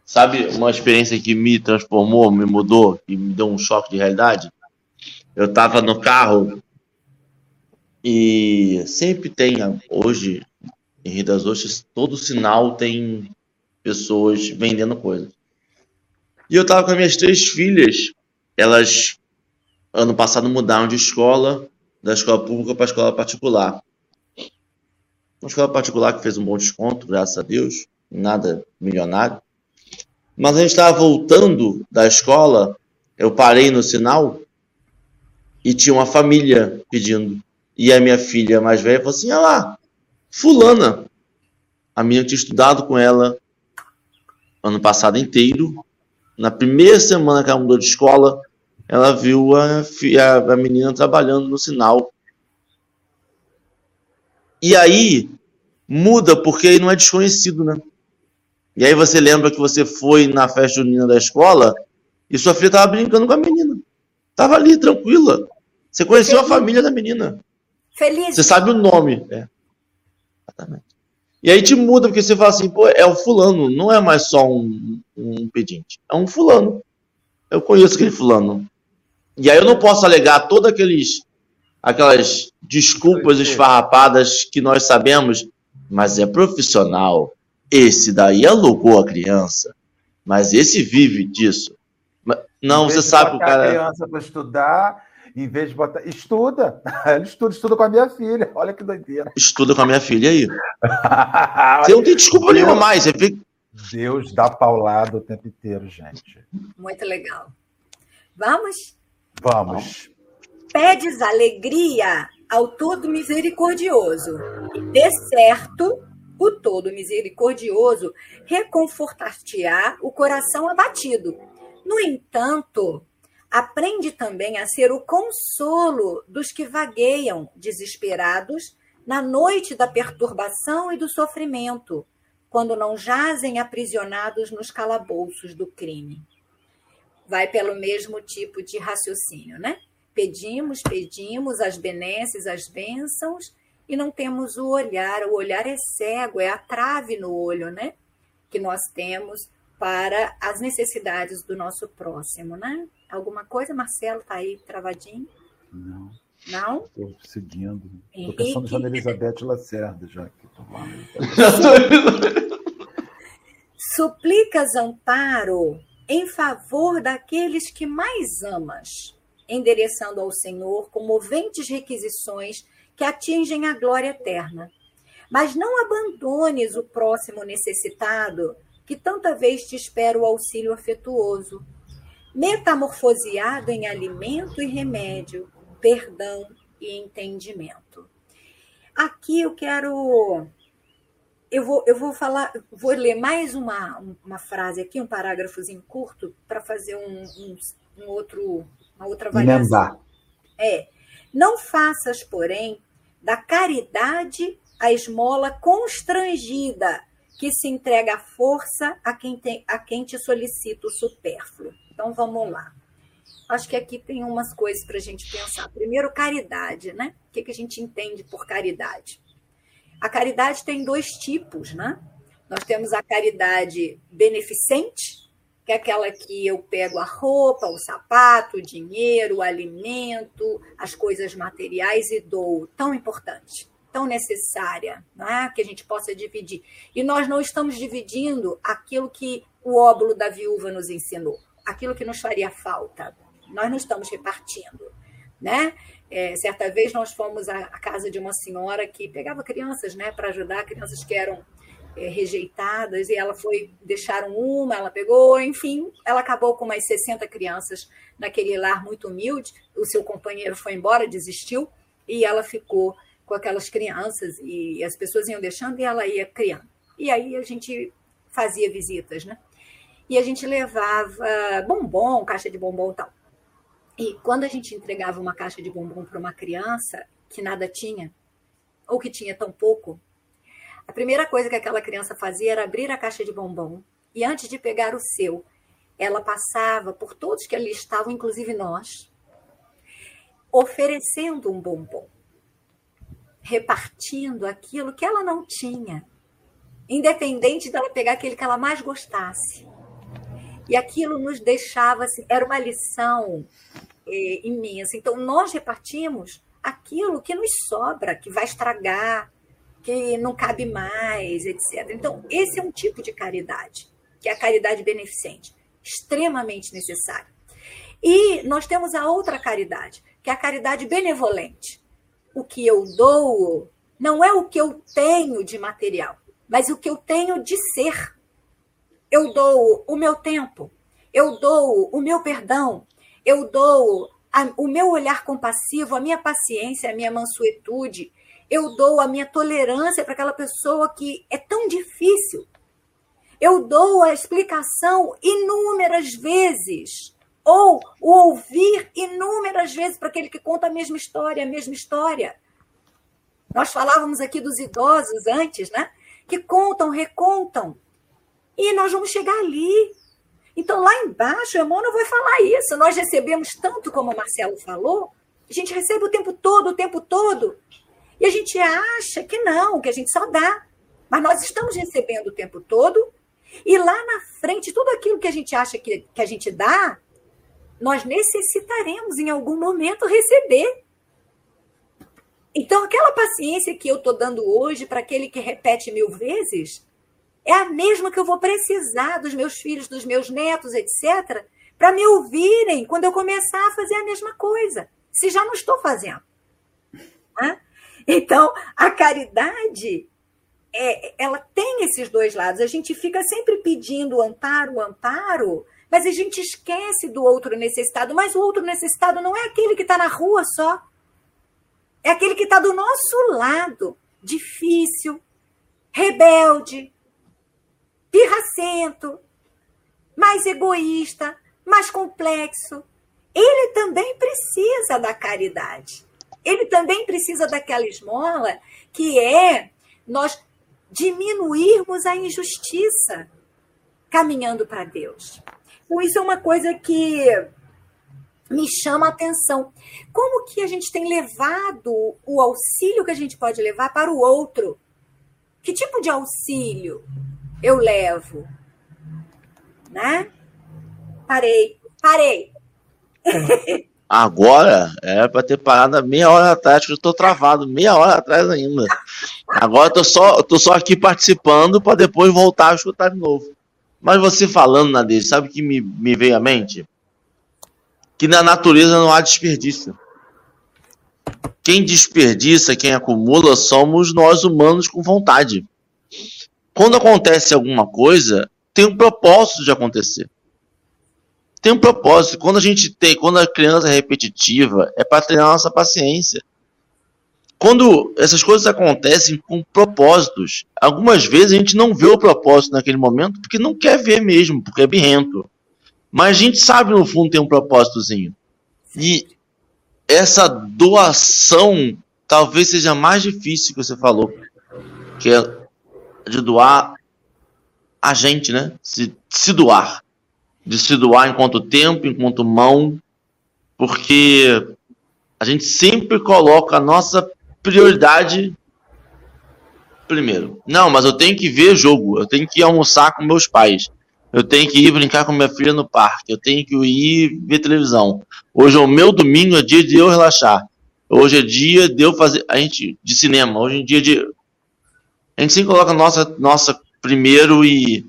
Sabe uma experiência que me transformou, me mudou, e me deu um choque de realidade? Eu estava no carro e sempre tem, hoje, em Rio das Ostras, todo sinal tem pessoas vendendo coisas. E eu tava com as minhas três filhas, elas, ano passado, mudaram de escola, da escola pública para a escola particular. Uma escola particular que fez um bom desconto, graças a Deus, nada milionário. Mas a gente estava voltando da escola, eu parei no sinal e tinha uma família pedindo. E a minha filha mais velha falou assim: olha lá, fulana. A minha tinha estudado com ela ano passado inteiro. Na primeira semana que ela mudou de escola, ela viu a, a, a menina trabalhando no sinal. E aí muda porque não é desconhecido, né? E aí você lembra que você foi na festa junina da escola e sua filha estava brincando com a menina. Tava ali, tranquila. Você conheceu a família da menina. Feliz. Você sabe o nome. É. Exatamente. E aí te muda, porque você fala assim, pô, é o fulano, não é mais só um, um pedinte, é um fulano. Eu conheço aquele fulano. E aí eu não posso alegar todas aqueles, aquelas desculpas esfarrapadas que nós sabemos, mas é profissional. Esse daí alugou a criança, mas esse vive disso. Não, você sabe o cara. criança para estudar Em vez de botar. Estuda! Ela estuda, estuda com a minha filha. Olha que doideira. Estuda com a minha filha aí. Você não tem desculpa nenhuma mais. Você fica... Deus dá paulada o tempo inteiro, gente. Muito legal. Vamos? Vamos. Pedes alegria ao Todo Misericordioso. E de certo, o Todo Misericordioso reconfortar-te-á o coração abatido. No entanto, aprende também a ser o consolo dos que vagueiam desesperados na noite da perturbação e do sofrimento, quando não jazem aprisionados nos calabouços do crime. Vai pelo mesmo tipo de raciocínio, né? Pedimos, pedimos as benesses, as bênçãos, e não temos o olhar. O olhar é cego, é a trave no olho, né? Que nós temos para as necessidades do nosso próximo, né? Alguma coisa, Marcelo, está aí travadinho? Não. Não? Estou seguindo. Estou pensando já na Elizabeth Lacerda, já que estou lá. Suplicas amparo em favor daqueles que mais amas, endereçando ao Senhor comoventes requisições que atingem a glória eterna. Mas não abandones o próximo necessitado, que tanta vez te espera o auxílio afetuoso, metamorfoseado em alimento e remédio, perdão e entendimento. Aqui eu quero eu vou, eu vou falar, vou ler mais uma, uma frase aqui, um parágrafozinho curto, para fazer um, um, um, outro, uma outra avaliação. É. Não faças, porém, da caridade a esmola constrangida que se entrega à força a quem, tem, a quem te solicita o supérfluo. Então vamos lá. Acho que aqui tem umas coisas para a gente pensar. Primeiro, caridade, né? O que, que a gente entende por caridade? A caridade tem dois tipos, né? Nós temos a caridade beneficente, que é aquela que eu pego a roupa, o sapato, o dinheiro, o alimento, as coisas materiais e dou. Tão importante, tão necessária, não é? que a gente possa dividir. E nós não estamos dividindo aquilo que o óbolo da viúva nos ensinou, aquilo que nos faria falta. Nós não estamos repartindo. Né? É, certa vez nós fomos à, à, casa de uma senhora que pegava crianças, né, para ajudar crianças que eram é, rejeitadas, e ela foi, deixaram uma, ela pegou, enfim, ela acabou com umas 60 crianças naquele lar muito humilde. O seu companheiro foi embora, desistiu, e ela ficou com aquelas crianças, e as pessoas iam deixando e ela ia criando. E aí a gente fazia visitas, né? E a gente levava bombom, caixa de bombom e tal. E quando a gente entregava uma caixa de bombom para uma criança que nada tinha, ou que tinha tão pouco, a primeira coisa que aquela criança fazia era abrir a caixa de bombom e antes de pegar o seu, ela passava por todos que ali estavam, inclusive nós, oferecendo um bombom, repartindo aquilo que ela não tinha, independente dela pegar aquele que ela mais gostasse. E aquilo nos deixava, assim, era uma lição é, imensa. Então, nós repartimos aquilo que nos sobra, que vai estragar, que não cabe mais, etc. Então, esse é um tipo de caridade, que é a caridade beneficente, extremamente necessária. E nós temos a outra caridade, que é a caridade benevolente. O que eu dou não é o que eu tenho de material, mas o que eu tenho de ser eu dou o meu tempo, eu dou o meu perdão, eu dou a, o meu olhar compassivo, a minha paciência, a minha mansuetude, eu dou a minha tolerância para aquela pessoa que é tão difícil. Eu dou a explicação inúmeras vezes, ou o ouvir inúmeras vezes para aquele que conta a mesma história, a mesma história. Nós falávamos aqui dos idosos antes, né? Que contam, recontam. E nós vamos chegar ali. Então, lá embaixo, Emmanuel vai falar isso. Nós recebemos tanto, como o Marcelo falou, a gente recebe o tempo todo, o tempo todo. E a gente acha que não, que a gente só dá. Mas nós estamos recebendo o tempo todo. E lá na frente, tudo aquilo que a gente acha que, que a gente dá, nós necessitaremos em algum momento receber. Então, aquela paciência que eu estou dando hoje para aquele que repete mil vezes, é a mesma que eu vou precisar dos meus filhos, dos meus netos, etc., para me ouvirem quando eu começar a fazer a mesma coisa. se já não estou fazendo? Né? Então, a caridade, é, ela tem esses dois lados. A gente fica sempre pedindo amparo, amparo, mas a gente esquece do outro necessitado. Mas o outro necessitado não é aquele que está na rua só. É aquele que está do nosso lado. Difícil, rebelde, pirracento, mais egoísta, mais complexo. Ele também precisa da caridade. Ele também precisa daquela esmola que é nós diminuirmos a injustiça caminhando para Deus. Então, isso é uma coisa que me chama a atenção. Como que a gente tem levado o auxílio que a gente pode levar para o outro? Que tipo de auxílio eu levo? Né? Parei, parei. Agora é para ter parado meia hora atrás, que eu estou travado meia hora atrás ainda. Agora eu tô só, tô só aqui participando para depois voltar a escutar de novo. Mas você falando, Nadir, sabe o que me, me veio à mente? Que na natureza não há desperdício. Quem desperdiça, quem acumula, somos nós humanos com vontade. Quando acontece alguma coisa, tem um propósito de acontecer tem um propósito. Quando a gente tem, quando a criança é repetitiva, é para treinar nossa paciência. Quando essas coisas acontecem com propósitos, algumas vezes a gente não vê o propósito naquele momento porque não quer ver mesmo, porque é birrento. Mas a gente sabe no fundo tem um propósitozinho. E essa doação talvez seja mais difícil que você falou, que é de doar a gente, né? Se, se doar de se doar enquanto tempo, enquanto mão, porque a gente sempre coloca a nossa prioridade primeiro. Não, mas eu tenho que ver jogo, eu tenho que almoçar com meus pais, eu tenho que ir brincar com minha filha no parque, eu tenho que ir ver televisão. Hoje é o meu domingo, é dia de eu relaxar. Hoje é dia de eu fazer. A gente. de cinema, hoje é dia de. A gente sempre coloca nossa, nossa primeiro e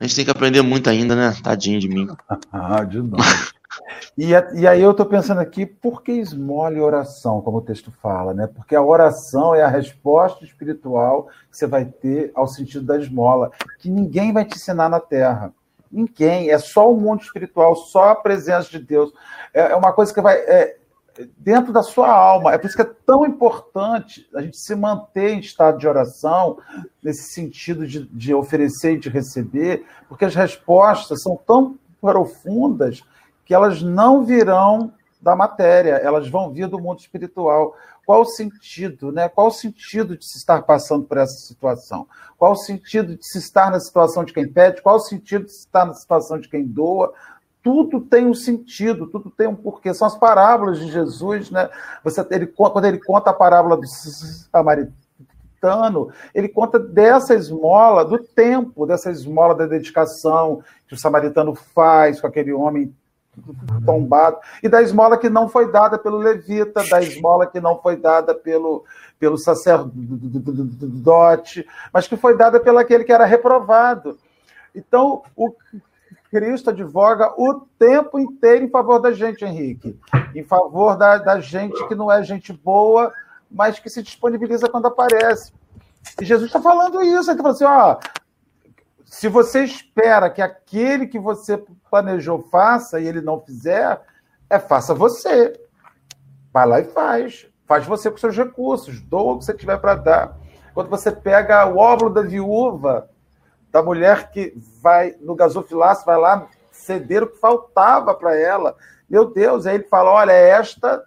a gente tem que aprender muito ainda, né? Tadinho de mim. ah, de novo. E, e, aí eu estou pensando aqui, por que esmola oração, como o texto fala, né? Porque a oração é a resposta espiritual que você vai ter ao sentido da esmola, que ninguém vai te ensinar na Terra. Ninguém, é só o mundo espiritual, só a presença de Deus. É, é uma coisa que vai. É, dentro da sua alma. É por isso que é tão importante a gente se manter em estado de oração, nesse sentido de, de oferecer e de receber, porque as respostas são tão profundas que elas não virão da matéria, elas vão vir do mundo espiritual. Qual o sentido, né? Qual o sentido de se estar passando por essa situação? Qual o sentido de se estar na situação de quem pede? Qual o sentido de se estar na situação de quem doa? Tudo tem um sentido, tudo tem um porquê. São as parábolas de Jesus, né? Você, ele, quando ele conta a parábola do samaritano, ele conta dessa esmola, do tempo, dessa esmola da dedicação que o samaritano faz com aquele homem tombado, e da esmola que não foi dada pelo levita, da esmola que não foi dada pelo, pelo sacerdote, mas que foi dada pelo aquele que era reprovado. Então, o Cristo advoga o tempo inteiro em favor da gente, Henrique. Em favor da, da gente que não é gente boa, mas que se disponibiliza quando aparece. E Jesus está falando isso. Ele está falando assim: ó, se você espera que aquele que você planejou faça e ele não fizer, é faça você. Vai lá e faz. Faz você com seus recursos. Doa o que você tiver para dar. Quando você pega o óvulo da viúva, da mulher que vai no gasofilácio, vai lá ceder o que faltava para ela. Meu Deus, aí ele fala: olha, esta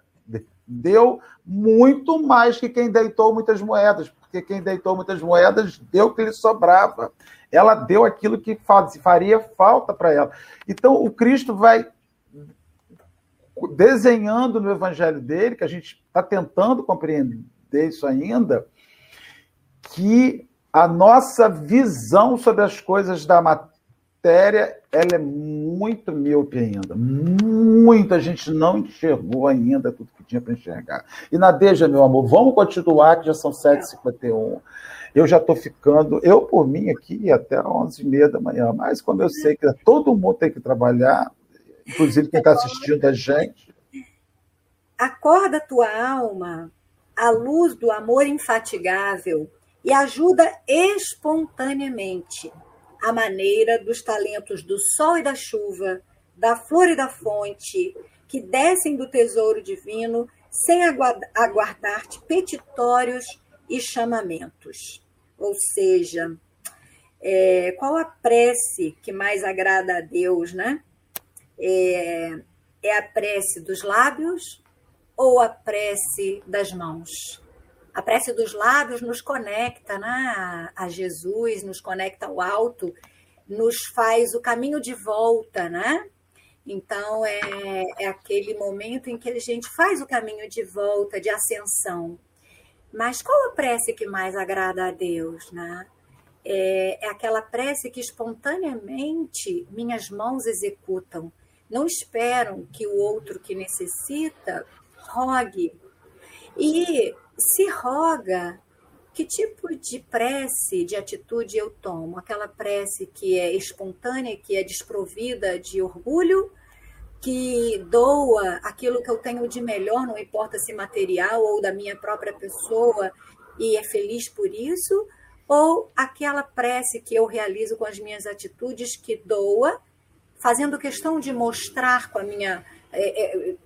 deu muito mais que quem deitou muitas moedas, porque quem deitou muitas moedas deu o que lhe sobrava. Ela deu aquilo que faria falta para ela. Então, o Cristo vai desenhando no evangelho dele, que a gente está tentando compreender isso ainda, que a nossa visão sobre as coisas da matéria ela é muito míope ainda. Muita gente não enxergou ainda tudo que tinha para enxergar. E Nadeja, meu amor, vamos continuar, que já são 7h51. Eu já estou ficando, eu por mim aqui até 11h30 da manhã, mas como eu sei que todo mundo tem que trabalhar, inclusive quem está assistindo a gente, acorda tua alma à luz do amor infatigável e ajuda espontaneamente, à maneira dos talentos do sol e da chuva, da flor e da fonte, que descem do tesouro divino sem aguardar-te petitórios e chamamentos. Ou seja, é, qual a prece que mais agrada a Deus, né? É, é a prece dos lábios ou a prece das mãos? A prece dos lábios nos conecta né, a Jesus, nos conecta ao alto, nos faz o caminho de volta, né? Então, é, é aquele momento em que a gente faz o caminho de volta, de ascensão. Mas qual a prece que mais agrada a Deus, né? É, é aquela prece que espontaneamente minhas mãos executam. Não esperam que o outro que necessita rogue. E se roga, que tipo de prece, de atitude eu tomo? Aquela prece que é espontânea, que é desprovida de orgulho, que doa aquilo que eu tenho de melhor, não importa se material ou da minha própria pessoa, e é feliz por isso? Ou aquela prece que eu realizo com as minhas atitudes que doa, fazendo questão de mostrar com a minha é, é,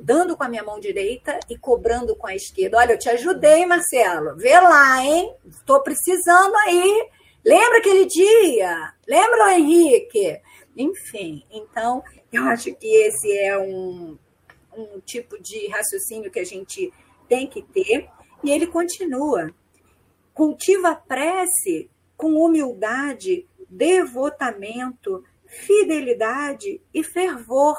dando com a minha mão direita e cobrando com a esquerda. Olha, eu te ajudei, Marcelo. Vê lá, hein? Estou precisando aí. Lembra aquele dia? Lembra, Henrique? Enfim, então, eu acho que esse é um, um tipo de raciocínio que a gente tem que ter. E ele continua. Cultiva a prece com humildade, devotamento, fidelidade e fervor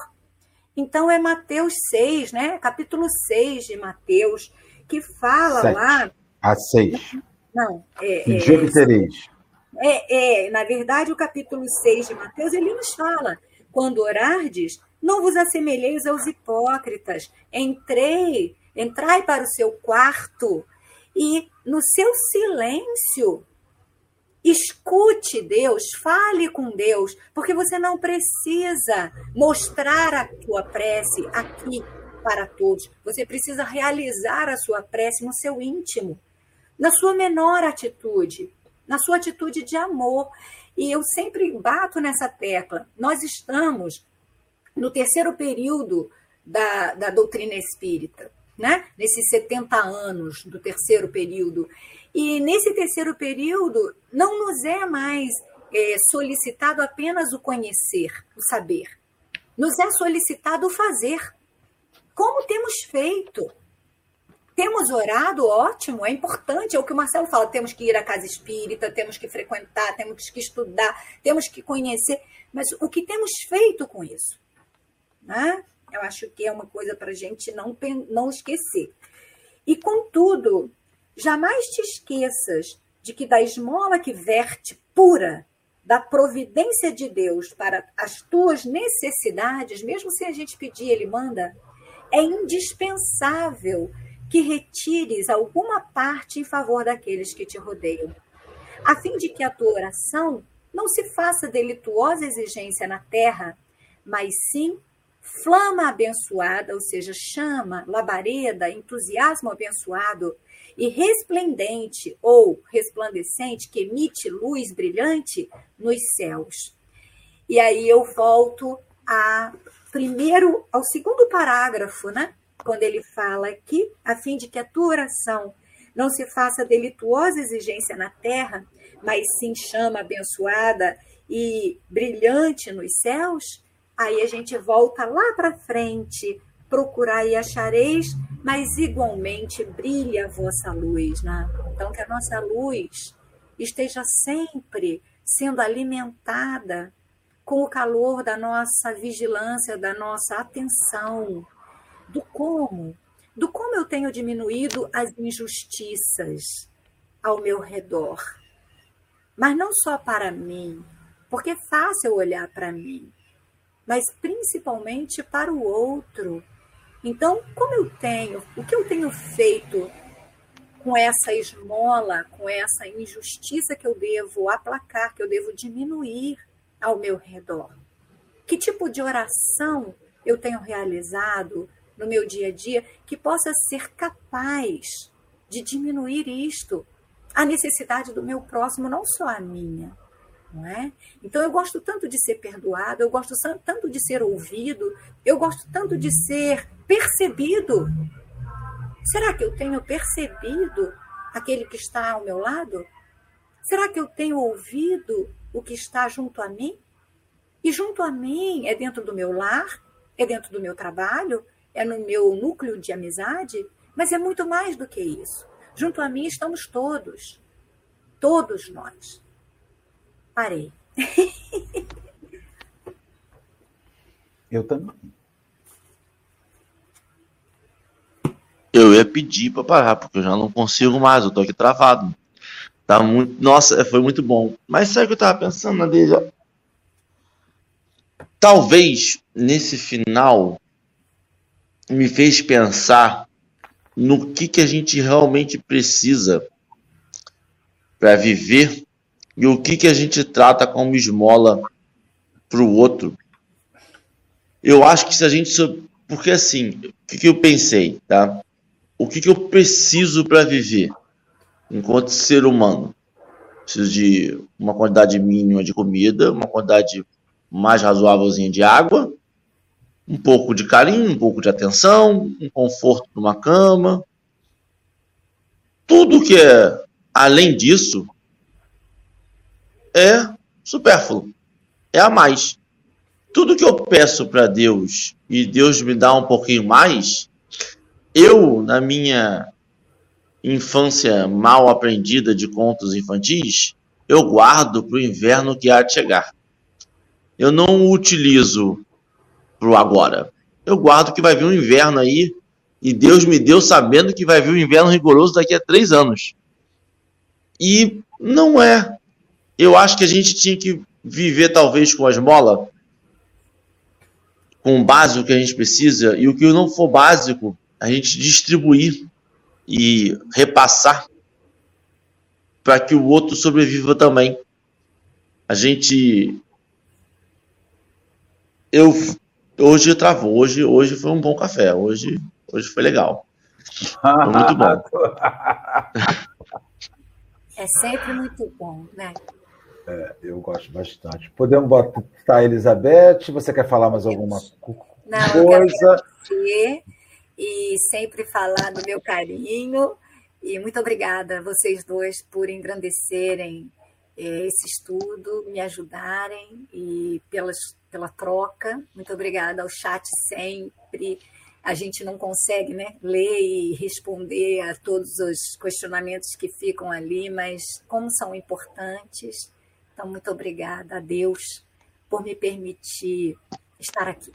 então é Mateus 6, né? Capítulo 6 de Mateus, que fala Sete. lá. A 6. Não, é. é dia que tereis. É, é, na verdade, o capítulo 6 de Mateus, ele nos fala: quando orardes, não vos assemelheis aos hipócritas. Entrei, entrai para o seu quarto e no seu silêncio Escute Deus, fale com Deus, porque você não precisa mostrar a tua prece aqui para todos. Você precisa realizar a sua prece no seu íntimo, na sua menor atitude, na sua atitude de amor. E eu sempre bato nessa tecla. Nós estamos no terceiro período da, da doutrina espírita, né? nesses 70 anos do terceiro período. E nesse terceiro período, não nos é mais é, solicitado apenas o conhecer, o saber. Nos é solicitado o fazer. Como temos feito? Temos orado, ótimo, é importante, é o que o Marcelo fala, temos que ir à casa espírita, temos que frequentar, temos que estudar, temos que conhecer, mas o que temos feito com isso? Né? Eu acho que é uma coisa para a gente não, não esquecer. E, contudo, Jamais te esqueças de que da esmola que verte pura da providência de Deus para as tuas necessidades, mesmo se a gente pedir, ele manda, é indispensável que retires alguma parte em favor daqueles que te rodeiam, a fim de que a tua oração não se faça delituosa exigência na terra, mas sim flama abençoada, ou seja, chama, labareda, entusiasmo abençoado, e resplendente ou resplandecente, que emite luz brilhante nos céus. E aí eu volto a primeiro ao segundo parágrafo, né? Quando ele fala aqui, a fim de que a tua oração não se faça delituosa exigência na terra, mas sim chama abençoada e brilhante nos céus, aí a gente volta lá para frente, procurar e achareis, mas igualmente brilha a vossa luz. Né? Então, que a nossa luz esteja sempre sendo alimentada com o calor da nossa vigilância, da nossa atenção, do como, do como eu tenho diminuído as injustiças ao meu redor. Mas não só para mim, porque é fácil olhar para mim, mas principalmente para o outro então, como eu tenho, o que eu tenho feito com essa esmola, com essa injustiça que eu devo aplacar, que eu devo diminuir ao meu redor? Que tipo de oração eu tenho realizado no meu dia a dia que possa ser capaz de diminuir isto, a necessidade do meu próximo, não só a minha. Não é? Então eu gosto tanto de ser perdoado, eu gosto tanto de ser ouvido, eu gosto tanto de ser percebido. Será que eu tenho percebido aquele que está ao meu lado? Será que eu tenho ouvido o que está junto a mim? E junto a mim é dentro do meu lar, é dentro do meu trabalho, é no meu núcleo de amizade, mas é muito mais do que isso. Junto a mim estamos todos, todos nós. Parei. Eu também. Eu ia pedir para parar, porque eu já não consigo mais, eu tô aqui travado. Tá muito, nossa, foi muito bom. Mas sabe o que eu tava pensando, Nadeja? Talvez nesse final me fez pensar no que, que a gente realmente precisa para viver e o que, que a gente trata como esmola para o outro. Eu acho que se a gente. Porque assim, o que, que eu pensei, tá? O que, que eu preciso para viver enquanto ser humano? Preciso de uma quantidade mínima de comida, uma quantidade mais razoávelzinha de água, um pouco de carinho, um pouco de atenção, um conforto numa cama. Tudo que é além disso é supérfluo, é a mais. Tudo que eu peço para Deus e Deus me dá um pouquinho mais, eu, na minha infância mal aprendida de contos infantis, eu guardo para o inverno que há de chegar. Eu não utilizo pro agora. Eu guardo que vai vir um inverno aí, e Deus me deu sabendo que vai vir um inverno rigoroso daqui a três anos. E não é. Eu acho que a gente tinha que viver talvez com a esmola, com o básico que a gente precisa, e o que não for básico, a gente distribuir e repassar para que o outro sobreviva também. A gente eu Hoje travou, hoje, hoje foi um bom café, hoje, hoje foi legal. Foi muito bom. É sempre muito bom, né? É, eu gosto bastante. Podemos botar a Elizabeth? Você quer falar mais alguma Não, coisa? Eu e sempre falar do meu carinho. E muito obrigada a vocês dois por engrandecerem eh, esse estudo, me ajudarem e pelas pela troca. Muito obrigada ao chat sempre. A gente não consegue né, ler e responder a todos os questionamentos que ficam ali, mas como são importantes. Então, muito obrigada a Deus por me permitir estar aqui.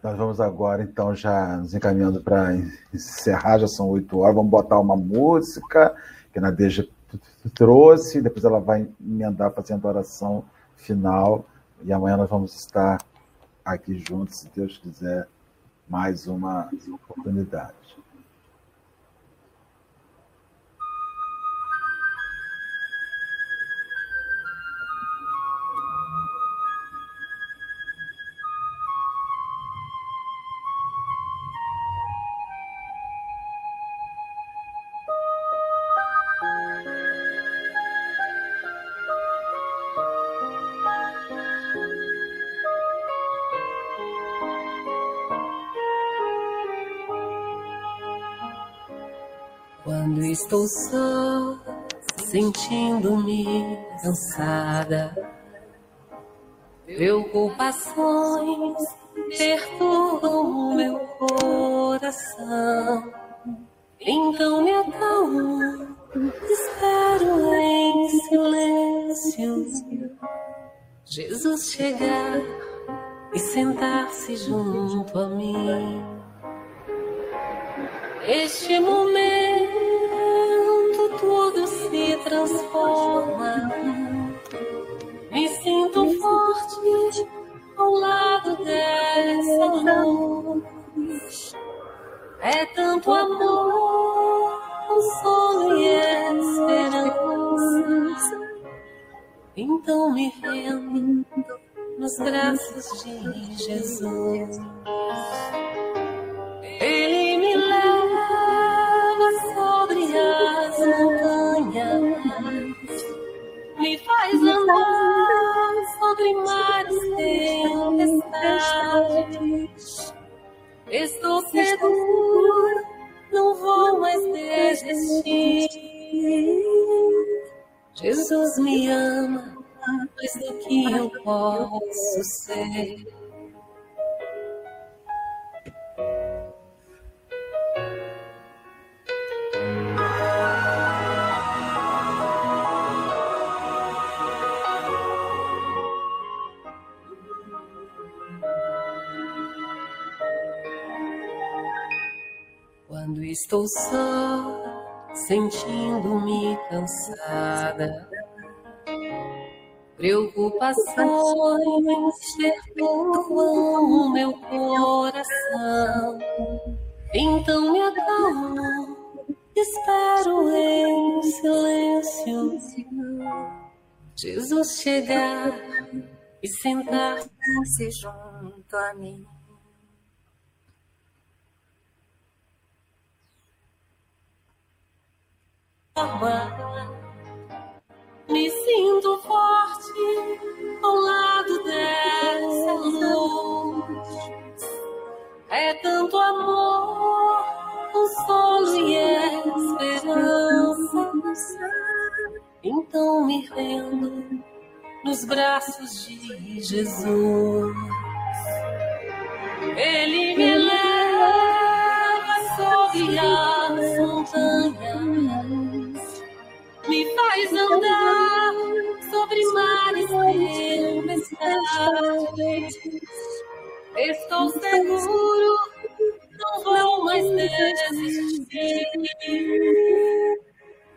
Nós vamos agora, então, já nos encaminhando para encerrar, já são oito horas. Vamos botar uma música que a Nadeja trouxe, depois ela vai emendar fazendo a oração final e amanhã nós vamos estar aqui juntos, se Deus quiser, mais uma oportunidade. Estou só, sentindo-me cansada. Preocupações perturbam o meu coração. Então me acalmo, espero em silêncio. Jesus chegar e sentar-se junto a mim. Este momento transforma. Me sinto forte ao lado dessa luz. É tanto amor, consolo e esperança. Então me rendo nos braços de Jesus. Jesus estou só, sentindo-me cansada, preocupações perturbam o meu coração. Então me acalmo, espero em silêncio. Jesus chegar e sentar-se junto a mim. Me sinto forte ao lado dessa luz. É tanto amor, consolo e esperança. Então me rendo nos braços de Jesus. Ele me leva sobre as montanhas me faz andar sobre mares tempestades. Estou seguro, não vou mais desistir.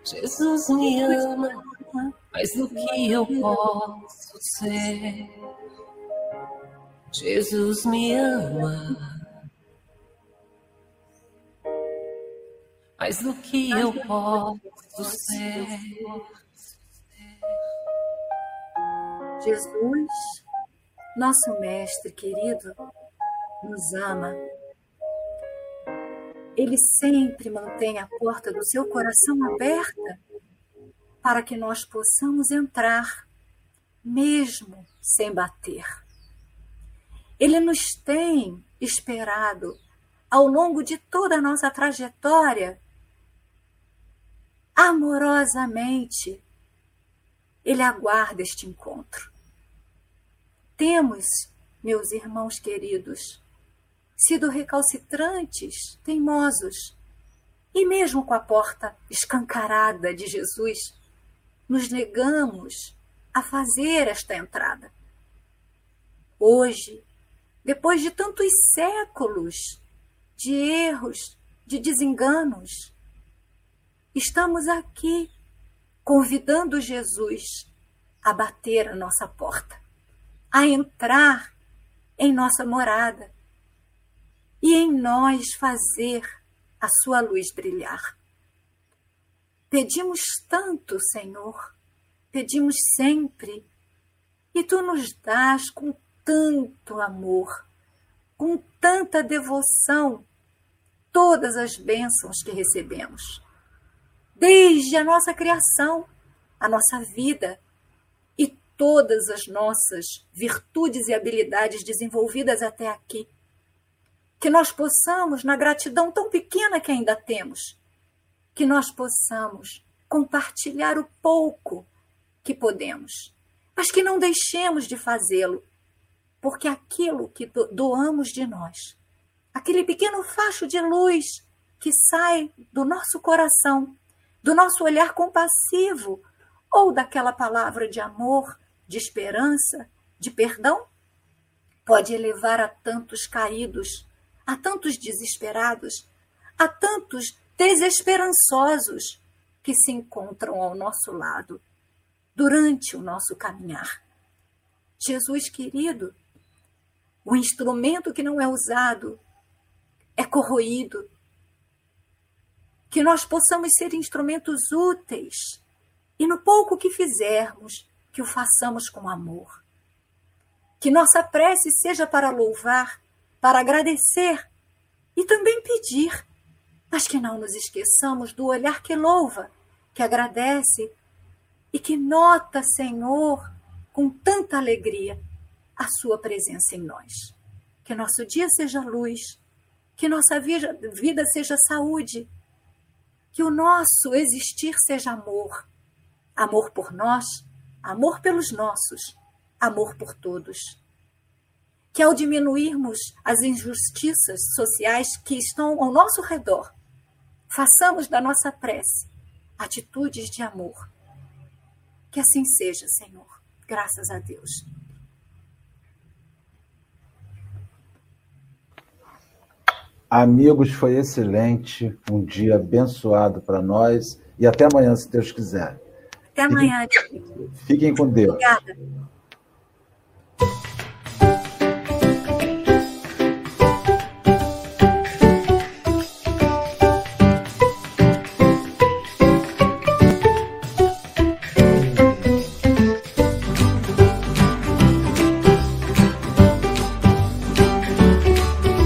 Jesus me ama mais do que eu posso ser. Jesus me ama. Mais do que eu posso ser. Jesus, nosso Mestre querido, nos ama. Ele sempre mantém a porta do seu coração aberta para que nós possamos entrar, mesmo sem bater. Ele nos tem esperado ao longo de toda a nossa trajetória amorosamente, Ele aguarda este encontro. Temos, meus irmãos queridos, sido recalcitrantes, teimosos, e mesmo com a porta escancarada de Jesus, nos negamos a fazer esta entrada. Hoje, depois de tantos séculos de erros, de desenganos, Estamos aqui convidando Jesus a bater a nossa porta, a entrar em nossa morada e em nós fazer a sua luz brilhar. Pedimos tanto, Senhor, pedimos sempre, e tu nos dás com tanto amor, com tanta devoção, todas as bênçãos que recebemos desde a nossa criação, a nossa vida e todas as nossas virtudes e habilidades desenvolvidas até aqui. Que nós possamos, na gratidão tão pequena que ainda temos, que nós possamos compartilhar o pouco que podemos, mas que não deixemos de fazê-lo, porque aquilo que doamos de nós, aquele pequeno facho de luz que sai do nosso coração, do nosso olhar compassivo ou daquela palavra de amor, de esperança, de perdão? Pode elevar a tantos caídos, a tantos desesperados, a tantos desesperançosos que se encontram ao nosso lado durante o nosso caminhar. Jesus querido, o instrumento que não é usado é corroído, que nós possamos ser instrumentos úteis e no pouco que fizermos, que o façamos com amor. Que nossa prece seja para louvar, para agradecer e também pedir, mas que não nos esqueçamos do olhar que louva, que agradece e que nota, Senhor, com tanta alegria, a Sua presença em nós. Que nosso dia seja luz, que nossa vida seja saúde, que o nosso existir seja amor. Amor por nós, amor pelos nossos, amor por todos. Que ao diminuirmos as injustiças sociais que estão ao nosso redor, façamos da nossa prece atitudes de amor. Que assim seja, Senhor. Graças a Deus. Amigos, foi excelente. Um dia abençoado para nós. E até amanhã, se Deus quiser. Até amanhã. Fiquem com Deus. Obrigada.